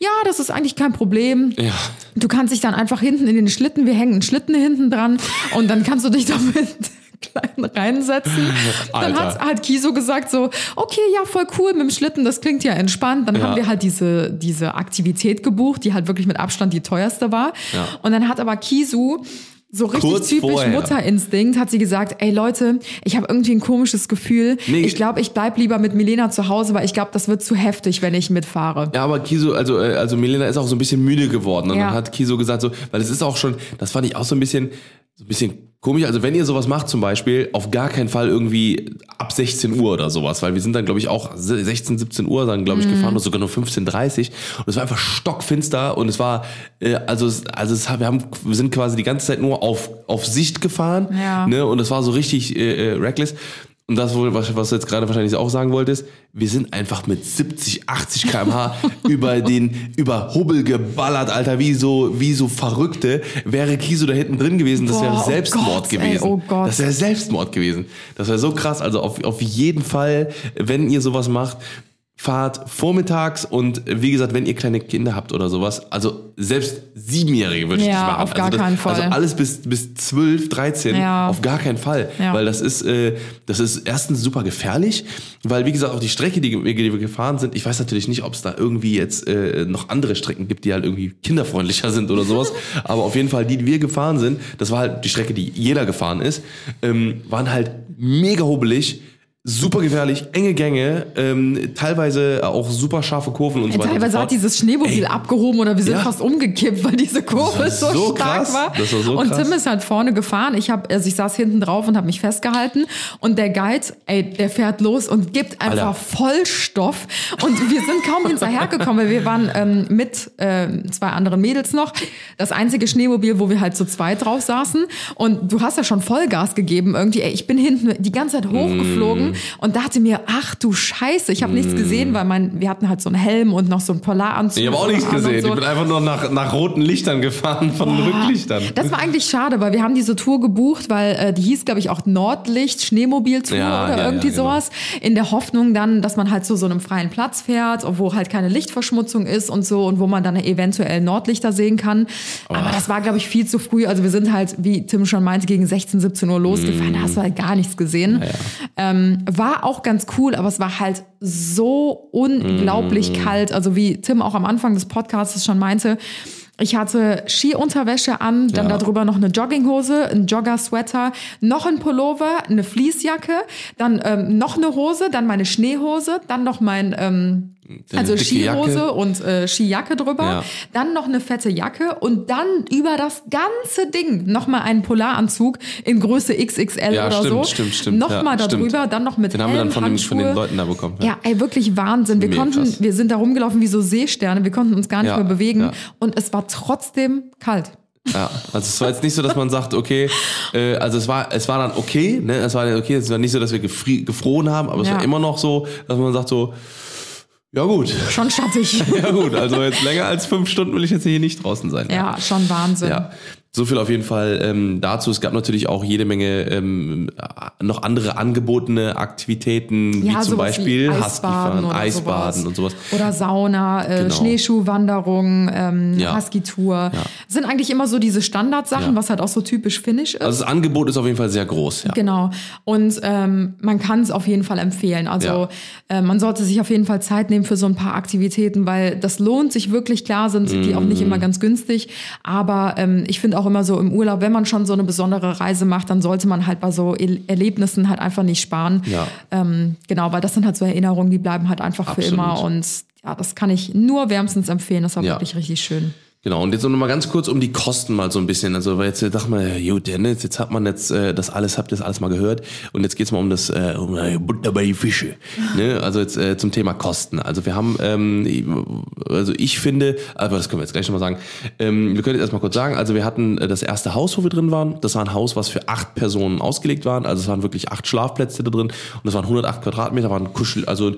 ja, das ist eigentlich kein Problem. Ja. Du kannst dich dann einfach hinten in den Schlitten, wir hängen einen Schlitten hinten dran und dann kannst du dich damit klein reinsetzen. Dann Alter. hat, hat Kiso gesagt so, okay, ja, voll cool mit dem Schlitten, das klingt ja entspannt. Dann Ja. haben wir halt diese, diese Aktivität gebucht, die halt wirklich mit Abstand die teuerste war. Ja. Und dann hat aber Kisu so richtig Kurz typisch vorher. Mutterinstinkt hat sie gesagt, ey Leute, ich habe irgendwie ein komisches Gefühl. Nee. Ich glaube, ich bleib lieber mit Milena zu Hause, weil ich glaube, das wird zu heftig, wenn ich mitfahre. Ja, aber Kiso, also, äh, also Milena ist auch so ein bisschen müde geworden. Und Ja. dann hat Kiso gesagt, so, weil es ist auch schon, das fand ich auch so ein bisschen, so ein bisschen komisch. Also wenn ihr sowas macht zum Beispiel, auf gar keinen Fall irgendwie ab 16 Uhr oder sowas, weil wir sind dann, glaube ich, auch 16, 17 Uhr dann, glaube ich, gefahren oder sogar nur 15.30 und es war einfach stockfinster und es war, äh, also, also es, wir haben, wir sind quasi die ganze Zeit nur auf, auf Sicht gefahren, Ja. ne, und es war so richtig äh, äh, reckless. Und das, was, du jetzt gerade wahrscheinlich auch sagen wolltest, wir sind einfach mit 70, 80 km/h über den, über Hubbel geballert, Alter, wie so, wie so Verrückte. Wäre Kiso da hinten drin gewesen, das Boah, wäre oh Selbstmord Gott, ey, gewesen. oh Gott. Das wäre Selbstmord gewesen. Das wäre so krass. Also auf, auf jeden Fall, wenn ihr sowas macht, fahrt vormittags und wie gesagt, wenn ihr kleine Kinder habt oder sowas, also selbst Siebenjährige würde ich Ja, nicht machen. auf gar also das, keinen Fall. Also alles bis, bis 12, 13, Ja. auf gar keinen Fall. Ja. Weil das ist, äh, das ist erstens super gefährlich, weil wie gesagt, auch die Strecke, die, wir- die wir gefahren sind, ich weiß natürlich nicht, ob es da irgendwie jetzt äh, noch andere Strecken gibt, die halt irgendwie kinderfreundlicher sind oder sowas. Aber auf jeden Fall, die, die wir gefahren sind, das war halt die Strecke, die jeder gefahren ist, ähm, waren halt mega hobelig. Super gefährlich, enge Gänge, ähm, teilweise auch super scharfe Kurven und so weiter. Teilweise hat dieses Schneemobil Ey. abgehoben oder wir sind Ja. fast umgekippt, weil diese Kurve so, so stark krass. war. Das war so und krass. Tim ist halt vorne gefahren. Ich habe, also ich saß hinten drauf und habe mich festgehalten. Und der Guide, ey, der fährt los und gibt einfach Alter. Vollstoff. Und wir sind kaum hinterhergekommen, weil wir waren ähm, mit ähm, zwei anderen Mädels noch. Das einzige Schneemobil, wo wir halt zu zweit drauf saßen. Und du hast ja schon Vollgas gegeben irgendwie. Ey, ich bin hinten die ganze Zeit hochgeflogen. Und dachte mir, ach du Scheiße, ich habe nichts gesehen, weil mein, wir hatten halt so einen Helm und noch so einen Polaranzug. Ich habe auch nichts gesehen. So. Ich bin einfach nur nach, nach roten Lichtern gefahren von den Rücklichtern. Das war eigentlich schade, weil wir haben diese Tour gebucht, weil äh, die hieß, glaube ich, auch Nordlicht, Schneemobiltour Ja, oder ja, irgendwie ja, genau. sowas. In der Hoffnung dann, dass man halt zu so einem freien Platz fährt, wo halt keine Lichtverschmutzung ist und so und wo man dann eventuell Nordlichter sehen kann. Aber das war, glaube ich, viel zu früh. Also wir sind halt, wie Tim schon meinte, gegen 16, 17 Uhr losgefahren. Da hast du halt gar nichts gesehen. Ähm, war auch ganz cool, aber es war halt so unglaublich kalt. Also wie Tim auch am Anfang des Podcasts schon meinte, ich hatte Skiunterwäsche an, dann Ja. darüber noch eine Jogginghose, ein Jogger-Sweater, noch ein Pullover, eine Fließjacke, dann ähm, noch eine Hose, dann meine Schneehose, dann noch mein ähm, also Skihose und äh, Skijacke drüber, Ja. dann noch eine fette Jacke und dann über das ganze Ding nochmal einen Polaranzug in Größe XXL Ja, oder stimmt, so. stimmt, stimmt. Nochmal Ja, darüber, dann noch mit Den haben wir dann von den, von den. Leuten da bekommen. Ja, ey, wirklich Wahnsinn. Wir Mega konnten, krass. wir sind da rumgelaufen wie so Seesterne. Wir konnten uns gar nicht Ja, mehr bewegen. ja. Und es war trotzdem kalt. Ja, also es war jetzt nicht so, dass man sagt, okay, äh, also es war, es war dann okay, ne, es war okay, es war nicht so, dass wir gefroren haben, aber es Ja. war immer noch so, dass man sagt so, ja gut, Schon schattig. ja gut, also jetzt länger als fünf Stunden will ich jetzt hier nicht draußen sein. ja, schon Wahnsinn. Ja, so viel auf jeden Fall ähm, dazu. Es gab natürlich auch jede Menge ähm, noch andere angebotene Aktivitäten, wie Ja, zum sowas wie Beispiel Eisbaden Huskyfahren, oder Eisbaden sowas. und sowas. Oder Sauna, äh, Genau. Schneeschuhwanderung, ähm, Ja. Husky-Tour. Sind eigentlich immer so diese Standardsachen, Ja. was halt auch so typisch finnisch ist. Also das Angebot ist auf jeden Fall sehr groß, ja. Genau. Und ähm, man kann es auf jeden Fall empfehlen. Also Ja. äh, man sollte sich auf jeden Fall Zeit nehmen für so ein paar Aktivitäten, weil das lohnt sich wirklich. Klar sind die auch nicht Mm. immer ganz günstig. Aber ähm, ich finde auch immer so im Urlaub, wenn man schon so eine besondere Reise macht, dann sollte man halt bei so Erlebnissen halt einfach nicht sparen. Ja. Ähm, genau, weil das sind halt so Erinnerungen, die bleiben halt einfach für Absolut. immer. Und ja, das kann ich nur wärmstens empfehlen. Das war Ja. wirklich richtig schön. Genau, und jetzt noch mal ganz kurz um die Kosten mal so ein bisschen. Also, weil jetzt äh, dachte man, gut, Dennis, jetzt hat man jetzt äh, das alles, habt ihr das alles mal gehört. Und jetzt geht's mal um das, äh, um äh, Butter bei die Fische. ne? Also jetzt äh, zum Thema Kosten. Also wir haben, ähm, also ich finde, aber das können wir jetzt gleich nochmal sagen. Ähm, wir können jetzt erstmal kurz sagen, also wir hatten äh, das erste Haus, wo wir drin waren. Das war ein Haus, was für acht Personen ausgelegt war. Also es waren wirklich acht Schlafplätze da drin. Und das waren 108 Quadratmeter, waren Kuschel, also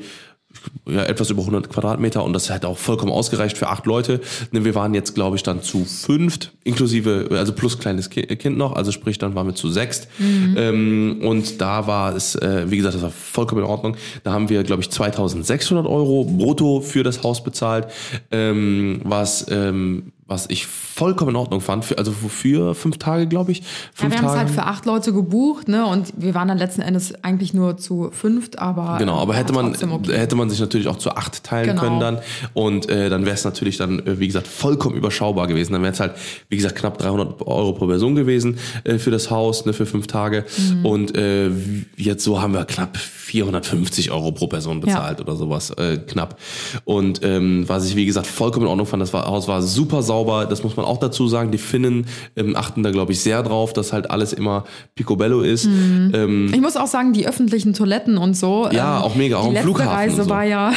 ja, etwas über 100 Quadratmeter und das hat auch vollkommen ausgereicht für acht Leute. Wir waren jetzt, glaube ich, dann zu fünft, inklusive, also plus kleines Ki- Kind noch, also sprich, dann waren wir zu sechst. Ähm, und da war es, äh, wie gesagt, das war vollkommen in Ordnung. Da haben wir, glaube ich, 2600 Euro brutto für das Haus bezahlt, ähm, was, ähm, was ich vollkommen in Ordnung fand. Für, also für fünf Tage, glaube ich. Ja, Fünf wir haben es halt für acht Leute gebucht, ne? Und wir waren dann letzten Endes eigentlich nur zu fünft, aber Genau, aber hätte man, okay. hätte man sich natürlich auch zu acht teilen Genau. können dann. Und äh, dann wäre es natürlich dann, äh, wie gesagt, vollkommen überschaubar gewesen. Dann wäre es halt, wie gesagt, knapp 300 Euro pro Person gewesen äh, für das Haus, ne, für fünf Tage. Mhm. Und äh, jetzt so haben wir knapp 450 Euro pro Person bezahlt oder sowas, äh, knapp. Und ähm, was ich, wie gesagt, vollkommen in Ordnung fand, das war, Haus war super sauber. Das muss man auch dazu sagen. Die Finnen ähm, achten da, glaube ich, sehr drauf, dass halt alles immer picobello ist. Mhm. Ähm, Ich muss auch sagen, die öffentlichen Toiletten und so. ähm, Ja, auch mega, auch die letzte Flughafen Reise so. war ja,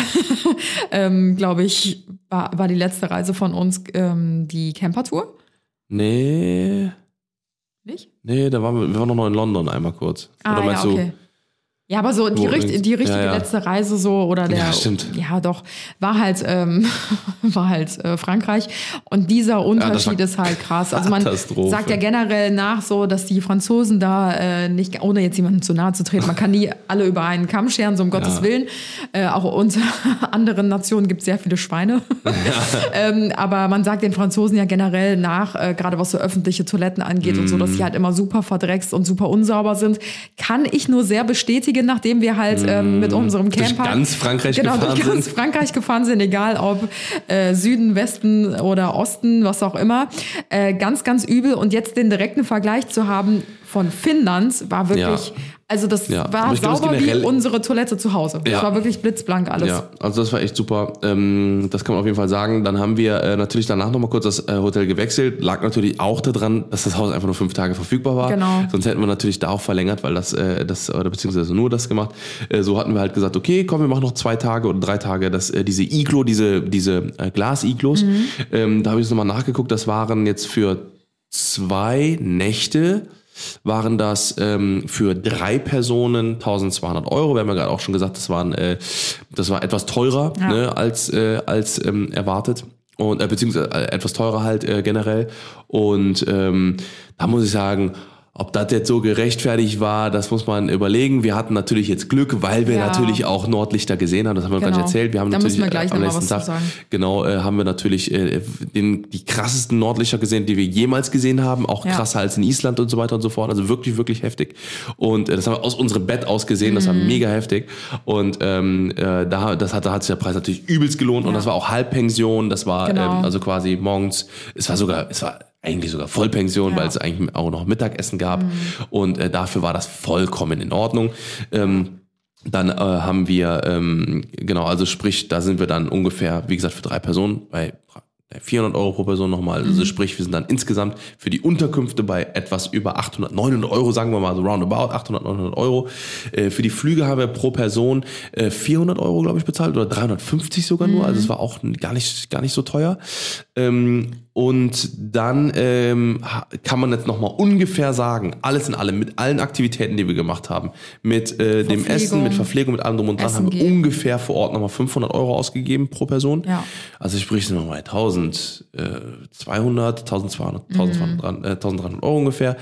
ähm, glaube ich, war, war die letzte Reise von uns ähm, die Campertour. nee. Nicht? Nee, da waren wir, wir waren noch in London einmal kurz. Ah, Oder ja, meinst okay. Ja, aber so die, richt, die richtige Ja, ja. letzte Reise so oder der Ja, stimmt. ja doch war halt ähm, war halt äh, Frankreich und dieser Unterschied war ist halt krass. Also man sagt ja generell nach so, dass die Franzosen da äh, nicht ohne jetzt jemandem zu nahe zu treten, man kann nie alle über einen Kamm scheren, so um Gottes Willen. Äh, auch unter anderen Nationen gibt es sehr viele Schweine. ähm, aber man sagt den Franzosen ja generell nach, äh, gerade was so öffentliche Toiletten angeht und so, dass die halt immer super verdreckst und super unsauber sind. Kann ich nur sehr bestätigen, nachdem wir halt ähm, mit unserem Durch Camper ganz Frankreich genau, gefahren durch ganz sind. Frankreich gefahren sind, egal ob äh, Süden, Westen oder Osten, was auch immer. Äh, ganz, ganz übel. Und jetzt den direkten Vergleich zu haben von Finnland war wirklich, Ja. Also das Ja, war das sauber wie unsere Toilette zu Hause. Das Ja. war wirklich blitzblank alles. Ja, also das war echt super. Ähm, das kann man auf jeden Fall sagen. Dann haben wir äh, natürlich danach nochmal kurz das äh, Hotel gewechselt. Lag natürlich auch daran, dass das Haus einfach nur fünf Tage verfügbar war. Genau. Sonst hätten wir natürlich da auch verlängert, weil das, äh, das oder beziehungsweise nur das gemacht. Äh, so hatten wir halt gesagt, okay, komm, wir machen noch zwei Tage oder drei Tage. Das, äh, diese Iglo, diese, diese äh, Glas-Iglos. Ähm, da habe ich jetzt nochmal nachgeguckt. Das waren jetzt für zwei Nächte waren das ähm, für drei Personen 1200 Euro. Wir haben ja gerade auch schon gesagt, das, waren, äh, das war etwas teurer Ja. ne, als, äh, als ähm, erwartet. Und, äh, beziehungsweise äh, etwas teurer halt äh, generell. Und ähm, da muss ich sagen, ob das jetzt so gerechtfertigt war, das muss man überlegen. Wir hatten natürlich jetzt Glück, weil wir Ja. natürlich auch Nordlichter gesehen haben. Das haben wir noch gar nicht Genau. erzählt. Wir haben Da natürlich müssen wir gleich äh, am zu Tag genau äh, haben wir natürlich äh, den, die krassesten Nordlichter gesehen, die wir jemals gesehen haben. Auch Ja. krasser als in Island und so weiter und so fort. Also wirklich, wirklich heftig. Und äh, das haben wir aus unserem Bett aus gesehen. Das war Mhm. mega heftig. Und ähm, äh, da, das hat, da hat sich der Preis natürlich übelst gelohnt. Und Ja. das war auch Halbpension. Das war Genau. ähm, also quasi morgens. Es war sogar, es war eigentlich sogar Vollpension, Ja. weil es eigentlich auch noch Mittagessen gab. Und äh, dafür war das vollkommen in Ordnung. Ähm, dann äh, haben wir, ähm, genau, also sprich, da sind wir dann ungefähr, wie gesagt, für drei Personen bei 400 Euro pro Person nochmal. Also sprich, wir sind dann insgesamt für die Unterkünfte bei etwas über 800, 900 Euro, sagen wir mal so roundabout, 800, 900 Euro. Äh, für die Flüge haben wir pro Person äh, 400 Euro, glaube ich, bezahlt oder 350 sogar nur. Also es war auch gar nicht, gar nicht so teuer. Ähm, und dann ähm, kann man jetzt nochmal ungefähr sagen, alles in allem, mit allen Aktivitäten, die wir gemacht haben, mit äh, dem. Essen, mit Verpflegung, mit allem drum und dran, haben wir ungefähr vor Ort nochmal 500 Euro ausgegeben pro Person. Ja. Also sprich, sind wir bei 1200, 1200, Mhm. 1200, äh, 1300 Euro ungefähr.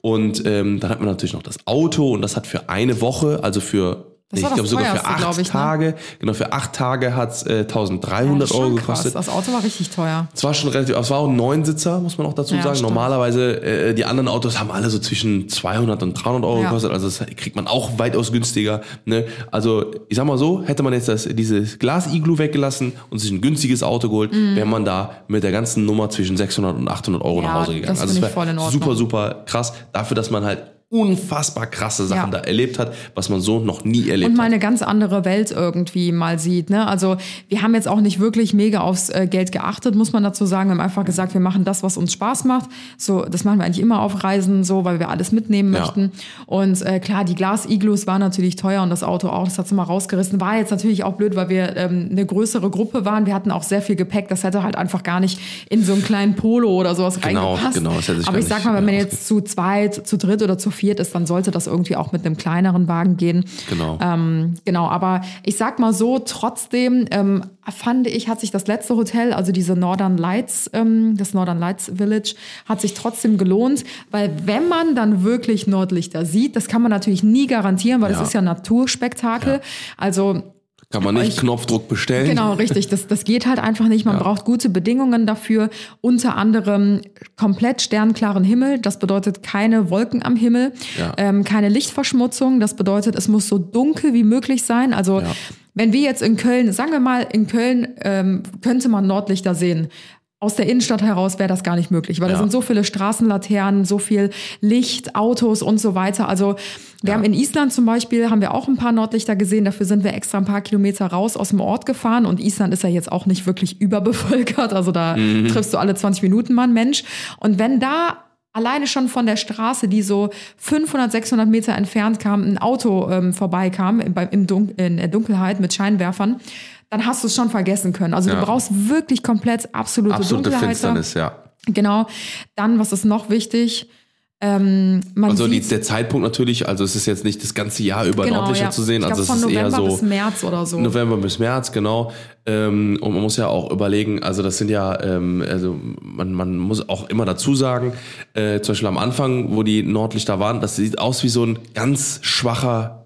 Und ähm, dann hat man natürlich noch das Auto und das hat für eine Woche, also für Das ich war glaube sogar für acht ich, ne? Tage, genau für acht Tage hat's äh, 1300 das ist Euro krass. gekostet. Das Auto war richtig teuer. Es war schon relativ, es war auch ein Neunsitzer, muss man auch dazu Ja, sagen. stimmt. Normalerweise, äh, die anderen Autos haben alle so zwischen 200 und 300 Euro Ja. gekostet, also das kriegt man auch weitaus günstiger. Ne? Also ich sag mal so, hätte man jetzt das, dieses Glas-Iglu weggelassen und sich ein günstiges Auto geholt, wäre man da mit der ganzen Nummer zwischen 600 und 800 Euro Mhm. Ja, nach Hause gegangen. das also es ich voll in wäre Ordnung. super, super krass dafür, dass man halt unfassbar krasse Sachen Ja. da erlebt hat, was man so noch nie erlebt und mal hat. eine ganz andere Welt irgendwie mal sieht. Ne? Also wir haben jetzt auch nicht wirklich mega aufs äh, Geld geachtet, muss man dazu sagen. Wir haben einfach gesagt, wir machen das, was uns Spaß macht. So, das machen wir eigentlich immer auf Reisen, so, weil wir alles mitnehmen Ja. möchten. Und äh, klar, die Glas-Iglus waren natürlich teuer und das Auto auch, das hat mal rausgerissen. War jetzt natürlich auch blöd, weil wir ähm, eine größere Gruppe waren. Wir hatten auch sehr viel Gepäck. Das hätte halt einfach gar nicht in so einen kleinen Polo oder sowas Genau, reingepasst. genau, sich Aber ich sag mal, wenn man jetzt zu zweit, zu dritt oder zu viert ist, dann sollte das irgendwie auch mit einem kleineren Wagen gehen. Genau. Ähm, genau, aber ich sag mal so, trotzdem ähm, fand ich, hat sich das letzte Hotel, also diese Northern Lights, ähm, das Northern Lights Village, hat sich trotzdem gelohnt, weil wenn man dann wirklich Nordlichter sieht, das kann man natürlich nie garantieren, weil Ja. das ist ja Naturspektakel. Also Kann man nicht euch- Knopfdruck bestellen. Genau, richtig. Das, das geht halt einfach nicht. Man braucht gute Bedingungen dafür. Unter anderem komplett sternklaren Himmel. Das bedeutet keine Wolken am Himmel, Ja. ähm, keine Lichtverschmutzung. Das bedeutet, es muss so dunkel wie möglich sein. Also Ja. wenn wir jetzt in Köln, sagen wir mal, in Köln ähm, könnte man Nordlichter sehen. Aus der Innenstadt heraus wäre das gar nicht möglich, weil da Ja. sind so viele Straßenlaternen, so viel Licht, Autos und so weiter. Also wir Ja. haben in Island zum Beispiel, haben wir auch ein paar Nordlichter gesehen. Dafür sind wir extra ein paar Kilometer raus aus dem Ort gefahren. Und Island ist ja jetzt auch nicht wirklich überbevölkert. Also da Mhm. triffst du alle 20 Minuten mal einen Mensch. Und wenn da alleine schon von der Straße, die so 500, 600 Meter entfernt kam, ein Auto ähm, vorbeikam im, im Dun in der Dunkelheit mit Scheinwerfern, dann hast du es schon vergessen können. Also Ja. du brauchst wirklich komplett absolute, Absolute Dunkelheit. Finsternis, ja. Genau. Dann, was ist noch wichtig? Ähm, Also die, der Zeitpunkt natürlich, also es ist jetzt nicht das ganze Jahr über genau, Nordlichter ja. zu sehen, ich also glaub, es von ist eher November so bis März oder so. November bis März, genau. Ähm, und man muss ja auch überlegen, also das sind ja, ähm, also man, man muss auch immer dazu sagen, äh, zum Beispiel am Anfang, wo die Nordlichter waren, das sieht aus wie so ein ganz schwacher Sch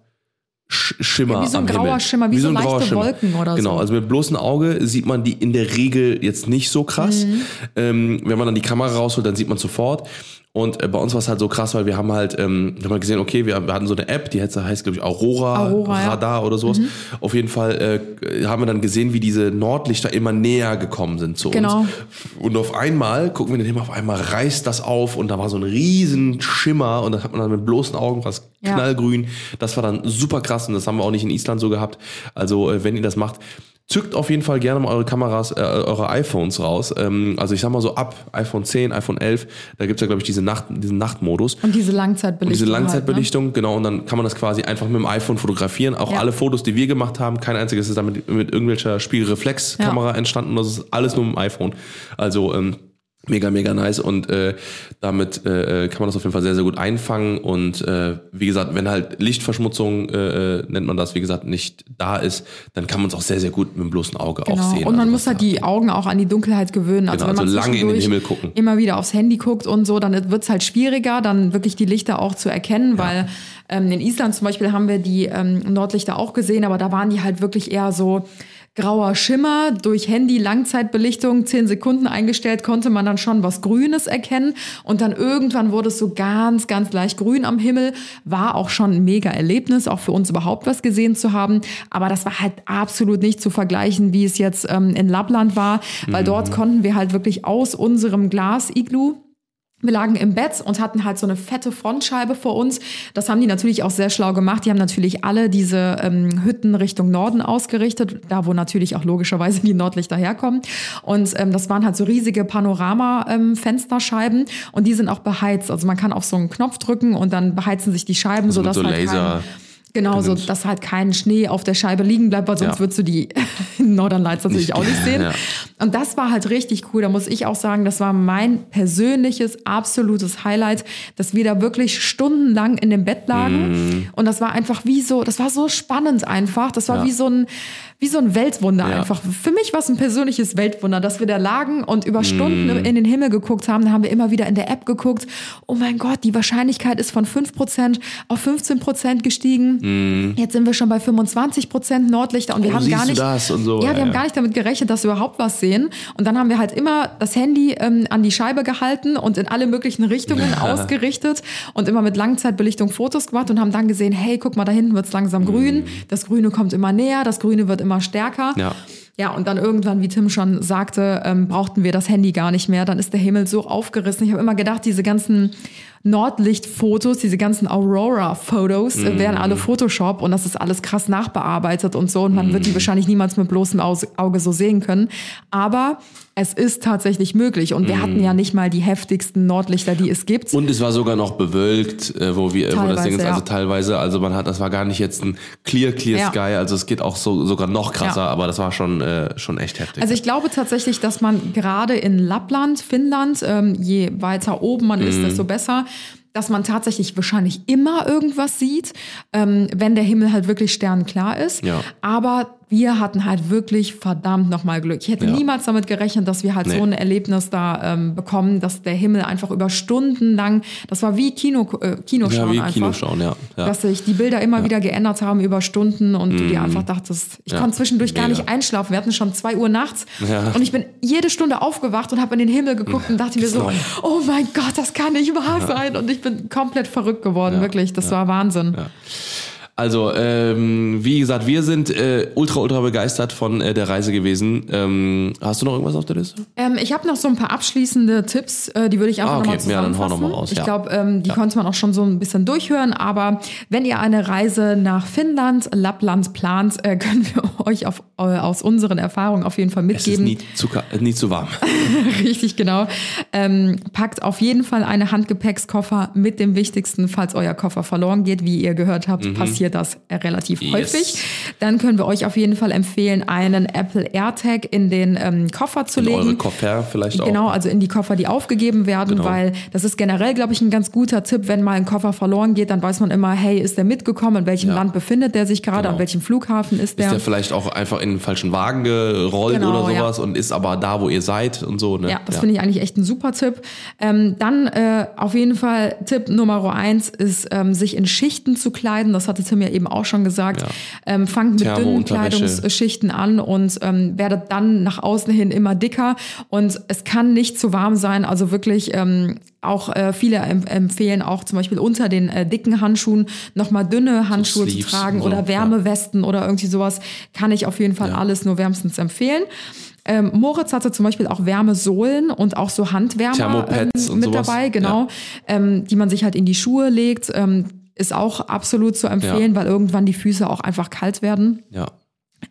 Schimmer wie so ein am grauer Himmel. Schimmer, wie so leichte Wolken oder genau, so. also mit bloßem Auge sieht man die in der Regel jetzt nicht so krass. Mhm. Ähm, wenn man dann die Kamera rausholt, dann sieht man sofort. Und äh, bei uns war es halt so krass, weil wir haben halt, ähm, wir haben halt gesehen, okay, wir, wir hatten so eine App, die heißt, heißt glaube ich, Aurora, Aurora, ja. Radar oder sowas. Auf jeden Fall äh, haben wir dann gesehen, wie diese Nordlichter immer näher gekommen sind zu Genau. uns. Und auf einmal, gucken wir den Himmel, auf einmal reißt das auf und da war so ein riesen Schimmer und das hat man dann mit bloßen Augen was Ja. knallgrün. Das war dann super krass und das haben wir auch nicht in Island so gehabt. Also äh, wenn ihr das macht, zückt auf jeden Fall gerne mal eure Kameras, äh, eure iPhones raus. Ähm, also ich sag mal so ab iPhone 10, iPhone 11, da gibt's ja glaube ich diese Nacht, diesen Nachtmodus. und diese Langzeitbelichtung. Diese Halt, Langzeitbelichtung, genau, und dann kann man das quasi einfach mit dem iPhone fotografieren. Auch Ja. alle Fotos, die wir gemacht haben, kein einziges ist damit mit irgendwelcher Spiegelreflexkamera entstanden. Das ist alles nur mit dem iPhone. Also ähm, Mega, mega nice und äh, damit äh, kann man das auf jeden Fall sehr, sehr gut einfangen und äh, wie gesagt, wenn halt Lichtverschmutzung, äh, äh, nennt man das, wie gesagt, nicht da ist, dann kann man es auch sehr, sehr gut mit dem bloßen Auge auch Genau. sehen. Und man Also muss halt die Augen auch an die Dunkelheit gewöhnen. Also Genau, wenn man also lange in den Himmel gucken. immer wieder aufs Handy guckt und so, dann wird es halt schwieriger, dann wirklich die Lichter auch zu erkennen, weil ähm, in Island zum Beispiel haben wir die ähm, Nordlichter auch gesehen, aber da waren die halt wirklich eher so grauer Schimmer. Durch Handy Langzeitbelichtung, 10 Sekunden eingestellt, konnte man dann schon was Grünes erkennen. Und dann irgendwann wurde es so ganz, ganz leicht grün am Himmel. War auch schon ein mega Erlebnis, auch für uns überhaupt was gesehen zu haben. Aber das war halt absolut nicht zu vergleichen, wie es jetzt ähm, in Lappland war, weil dort konnten wir halt wirklich aus unserem Glas-Iglu wir lagen im Bett und hatten halt so eine fette Frontscheibe vor uns. Das haben die natürlich auch sehr schlau gemacht. Die haben natürlich alle diese ähm, Hütten Richtung Norden ausgerichtet, da wo natürlich auch logischerweise die Nordlichter herkommen. Und ähm, das waren halt so riesige Panorama-Fensterscheiben und die sind auch beheizt. Also man kann auf so einen Knopf drücken und dann beheizen sich die Scheiben, Also sodass so halt Laser- kein, Genau, so, dass halt kein Schnee auf der Scheibe liegen bleibt, weil sonst Ja. würdest du die Northern Lights natürlich Nicht- auch nicht sehen. Ja. Und das war halt richtig cool. Da muss ich auch sagen, das war mein persönliches, absolutes Highlight, dass wir da wirklich stundenlang in dem Bett lagen. Und das war einfach wie so, das war so spannend einfach. Das war Ja. wie so ein, wie so ein Weltwunder Ja. einfach. Für mich war es ein persönliches Weltwunder, dass wir da lagen und über Stunden in den Himmel geguckt haben. Da haben wir immer wieder in der App geguckt. Oh mein Gott, die Wahrscheinlichkeit ist von 5% auf 15% gestiegen. Jetzt sind wir schon bei 25% Nordlichter und wir Oh, haben gar nicht, so, ja, wir ja, haben ja. gar nicht damit gerechnet, dass wir überhaupt was sehen. Und dann haben wir halt immer das Handy ähm, an die Scheibe gehalten und in alle möglichen Richtungen ausgerichtet und immer mit Langzeitbelichtung Fotos gemacht und haben dann gesehen, hey, guck mal, da hinten wird's langsam grün. Das Grüne kommt immer näher, das Grüne wird immer stärker. Ja. Ja, und dann irgendwann, wie Tim schon sagte, ähm, brauchten wir das Handy gar nicht mehr. Dann ist der Himmel so aufgerissen. Ich habe immer gedacht, diese ganzen Nordlichtfotos, diese ganzen Aurora-Fotos äh, wären alle Photoshop und das ist alles krass nachbearbeitet und so. Und man wird die wahrscheinlich niemals mit bloßem Auge so sehen können. Aber es ist tatsächlich möglich. Und wir hatten ja nicht mal die heftigsten Nordlichter, die es gibt. Und es war sogar noch bewölkt, äh, wo wir, wo das Ding ist, Teilweise, also ja. teilweise, also man hat, das war gar nicht jetzt ein clear, clear Ja. Sky, also es geht auch so, sogar noch krasser, Ja. aber das war schon, äh, schon echt heftig. Also ich glaube tatsächlich, dass man gerade in Lappland, Finnland, ähm, je weiter oben man Mhm. ist, desto besser, dass man tatsächlich wahrscheinlich immer irgendwas sieht, ähm, wenn der Himmel halt wirklich sternklar ist. Ja. Aber wir hatten halt wirklich verdammt nochmal Glück. Ich hätte Ja. niemals damit gerechnet, dass wir halt Nee. so ein Erlebnis da ähm, bekommen, dass der Himmel einfach über Stunden lang, das war wie Kino, äh, Kinoschauen ja, wie einfach. Kinoschauen, ja. ja. Dass sich die Bilder immer wieder geändert haben über Stunden und du dir einfach dachtest, ich Mhm. Ja, konnte zwischendurch gar mega. nicht einschlafen. Wir hatten schon zwei Uhr nachts Ja. und ich bin jede Stunde aufgewacht und habe in den Himmel geguckt und dachte mir so, neu. oh mein Gott, das kann nicht wahr sein. Und ich bin komplett verrückt geworden, wirklich. Das war Wahnsinn. Also, ähm, wie gesagt, wir sind äh, ultra, ultra begeistert von äh, der Reise gewesen. Ähm, hast du noch irgendwas auf der Liste? Ähm, ich habe noch so ein paar abschließende Tipps, äh, die würde ich einfach Ah, okay. nochmal Ja, dann hau zusammenfassen. noch mal raus, ich ja. glaube, ähm, die konnte man auch schon so ein bisschen durchhören, aber wenn ihr eine Reise nach Finnland, Lappland plant, äh, können wir euch auf, äh, aus unseren Erfahrungen auf jeden Fall Es ist mitgeben. nie zu, nie zu warm. Richtig, genau. Ähm, packt auf jeden Fall eine Handgepäckskoffer mit dem Wichtigsten, falls euer Koffer verloren geht. Wie ihr gehört habt, passiert das äh, relativ. Yes. häufig. Dann können wir euch auf jeden Fall empfehlen, einen Apple AirTag in den ähm, Koffer zu Und legen. eure Koffer vielleicht auch. Genau, also in die Koffer, die aufgegeben werden, Genau. weil das ist generell, glaube ich, ein ganz guter Tipp. Wenn mal ein Koffer verloren geht, dann weiß man immer, hey, ist der mitgekommen? In welchem Ja. Land befindet der sich gerade? Genau. An welchem Flughafen ist der? Ist der vielleicht auch einfach in den falschen Wagen gerollt Genau, oder ja. sowas und ist aber da, wo ihr seid und so. Ne? Ja, das finde ich eigentlich echt ein super Tipp. Ähm, dann äh, auf jeden Fall Tipp Nummer eins ist, ähm, sich in Schichten zu kleiden. Das hatte Tim ja eben auch schon gesagt. Ja. Ähm, fangt mit dünnen. Kleidungsschichten an und ähm, werdet dann nach außen hin immer dicker. Und es kann nicht zu warm sein. Also wirklich ähm, auch äh, viele em empfehlen auch zum Beispiel unter den äh, dicken Handschuhen nochmal dünne Handschuhe zu Sleeves tragen so, oder ja. Wärmewesten oder irgendwie sowas. Kann ich auf jeden Fall alles nur wärmstens empfehlen. Ähm, Moritz hatte zum Beispiel auch Wärmesohlen und auch so Handwärmer ähm, mit dabei, genau, ähm, die man sich halt in die Schuhe legt. Ist auch absolut zu empfehlen, weil irgendwann die Füße auch einfach kalt werden. Ja.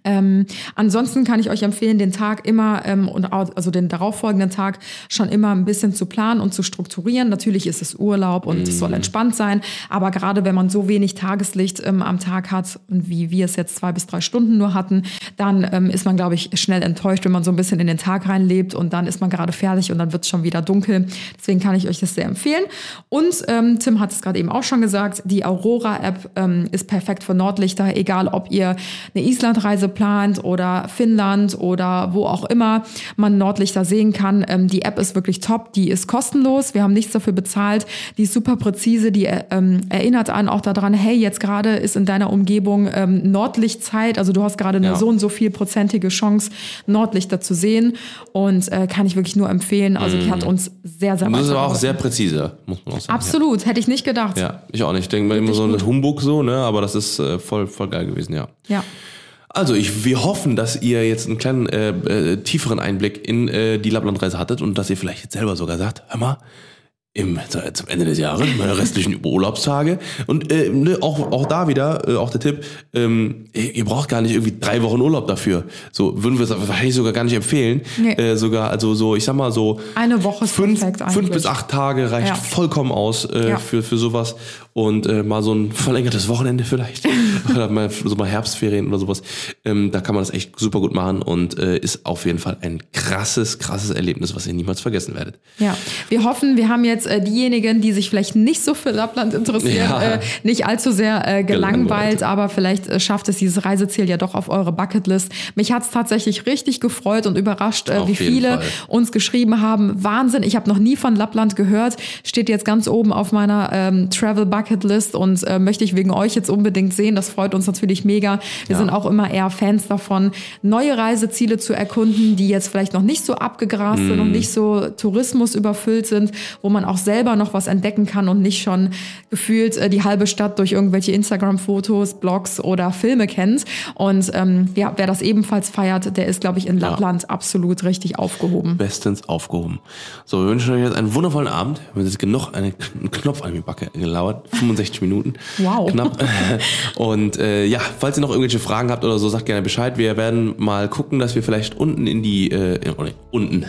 Ähm, ansonsten kann ich euch empfehlen, den Tag immer ähm, und also den darauffolgenden Tag schon immer ein bisschen zu planen und zu strukturieren. Natürlich ist es Urlaub und es soll entspannt sein, aber gerade wenn man so wenig Tageslicht ähm, am Tag hat und wie wir es jetzt zwei bis drei Stunden nur hatten, dann ähm, ist man, glaube ich, schnell enttäuscht, wenn man so ein bisschen in den Tag reinlebt und dann ist man gerade fertig und dann wird es schon wieder dunkel. Deswegen kann ich euch das sehr empfehlen. Und ähm, Tim hat es gerade eben auch schon gesagt, die Aurora-App ähm, ist perfekt für Nordlichter, egal ob ihr eine Islandreise plant oder Finnland oder wo auch immer man Nordlichter sehen kann. Ähm, die App ist wirklich top, die ist kostenlos, wir haben nichts dafür bezahlt, die ist super präzise, die äh, ähm, erinnert an auch daran, hey, jetzt gerade ist in deiner Umgebung ähm, Nordlichtzeit, also du hast gerade eine Ja. so und so viel prozentige Chance, Nordlichter zu sehen und äh, kann ich wirklich nur empfehlen. Also die hat uns sehr, sehr Und das ist aber auch sehr präzise, muss man auch sagen. Absolut, hätte ich nicht gedacht. Ja, ja ich auch nicht. Ich denke mal immer so ein Humbug so, ne? Aber das ist äh, voll, voll geil gewesen, ja. ja. Also ich, wir hoffen, dass ihr jetzt einen kleinen äh, äh, tieferen Einblick in äh, die Lapplandreise hattet und dass ihr vielleicht jetzt selber sogar sagt, hör mal, im, zum Ende des Jahres, meine restlichen Urlaubstage. Und äh, ne, auch, auch da wieder, äh, auch der Tipp, ähm, ihr braucht gar nicht irgendwie drei Wochen Urlaub dafür. So würden wir es wahrscheinlich sogar gar nicht empfehlen. Nee. Äh, sogar, also so, ich sag mal so, Eine Woche ist fünf, fünf bis acht Tage reicht Ja. vollkommen aus äh, Ja. für, für sowas. Und äh, mal so ein verlängertes Wochenende vielleicht. oder mal so mal Herbstferien oder sowas. Ähm, da kann man das echt super gut machen und äh, ist auf jeden Fall ein krasses, krasses Erlebnis, was ihr niemals vergessen werdet. Ja, wir hoffen, wir haben jetzt äh, diejenigen, die sich vielleicht nicht so für Lappland interessieren, Ja. äh, nicht allzu sehr äh, gelangweilt, Gelangweilt. aber vielleicht äh, schafft es dieses Reiseziel ja doch auf eure Bucketlist. Mich hat's tatsächlich richtig gefreut und überrascht, äh, wie viele Fall. uns geschrieben haben. Wahnsinn, ich habe noch nie von Lappland gehört, steht jetzt ganz oben auf meiner ähm, Travel Bucketlist und äh, möchte ich wegen euch jetzt unbedingt sehen. Das freut uns natürlich mega. Wir Ja. sind auch immer eher Fans davon, neue Reiseziele zu erkunden, die jetzt vielleicht noch nicht so abgegrast sind Mhm. und nicht so Tourismus überfüllt sind, wo man auch selber noch was entdecken kann und nicht schon gefühlt äh, die halbe Stadt durch irgendwelche Instagram-Fotos, Blogs oder Filme kennt. Und ähm, ja, wer das ebenfalls feiert, der ist, glaube ich, in Lappland absolut richtig aufgehoben. Bestens aufgehoben. So, wir wünschen euch jetzt einen wundervollen Abend. Wir haben jetzt genug einen, Knopf an die Backe gelauert. 65 Minuten. Wow. Knapp. Und äh, ja, falls ihr noch irgendwelche Fragen habt oder so, sagt gerne Bescheid. Wir werden mal gucken, dass wir vielleicht unten in die, äh, oder unten,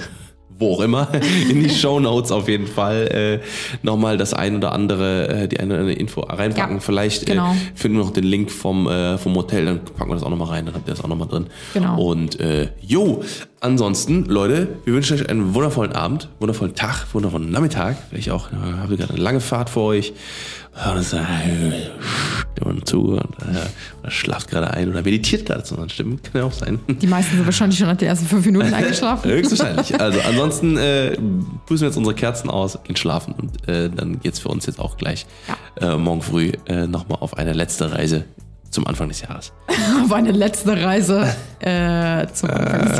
wo auch immer, in die Show Notes auf jeden Fall äh, nochmal das ein oder andere, äh, die eine oder andere Info reinpacken. Ja, vielleicht genau. äh, finden wir noch den Link vom, äh, vom Hotel, dann packen wir das auch nochmal rein, dann habt ihr das auch nochmal drin. Genau. Und äh, jo, ansonsten, Leute, wir wünschen euch einen wundervollen Abend, wundervollen Tag, wundervollen Nachmittag. Vielleicht auch, äh, habt ihr gerade eine lange Fahrt vor euch. Uns äh, zu und, äh, oder schlaft gerade ein oder meditiert gerade zu unseren Stimmen. Kann ja auch sein. Die meisten sind wahrscheinlich schon nach den ersten fünf Minuten eingeschlafen. Höchstwahrscheinlich. Also ansonsten äh, prüfen wir jetzt unsere Kerzen aus, gehen schlafen und äh, dann geht's für uns jetzt auch gleich äh, morgen früh äh, nochmal auf eine letzte Reise zum Anfang des Jahres. Auf eine letzte Reise äh, zum Anfang des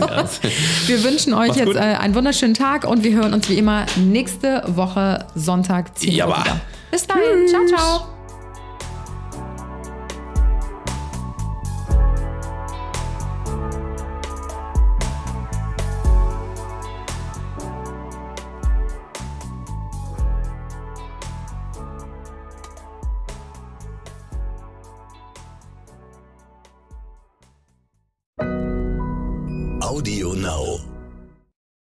Jahres. Wir wünschen euch Macht's jetzt äh, einen wunderschönen Tag und wir hören uns wie immer nächste Woche Sonntag 10 Uhr Ja, wieder. Bis dahin. Ciao, ciao. Audio Now.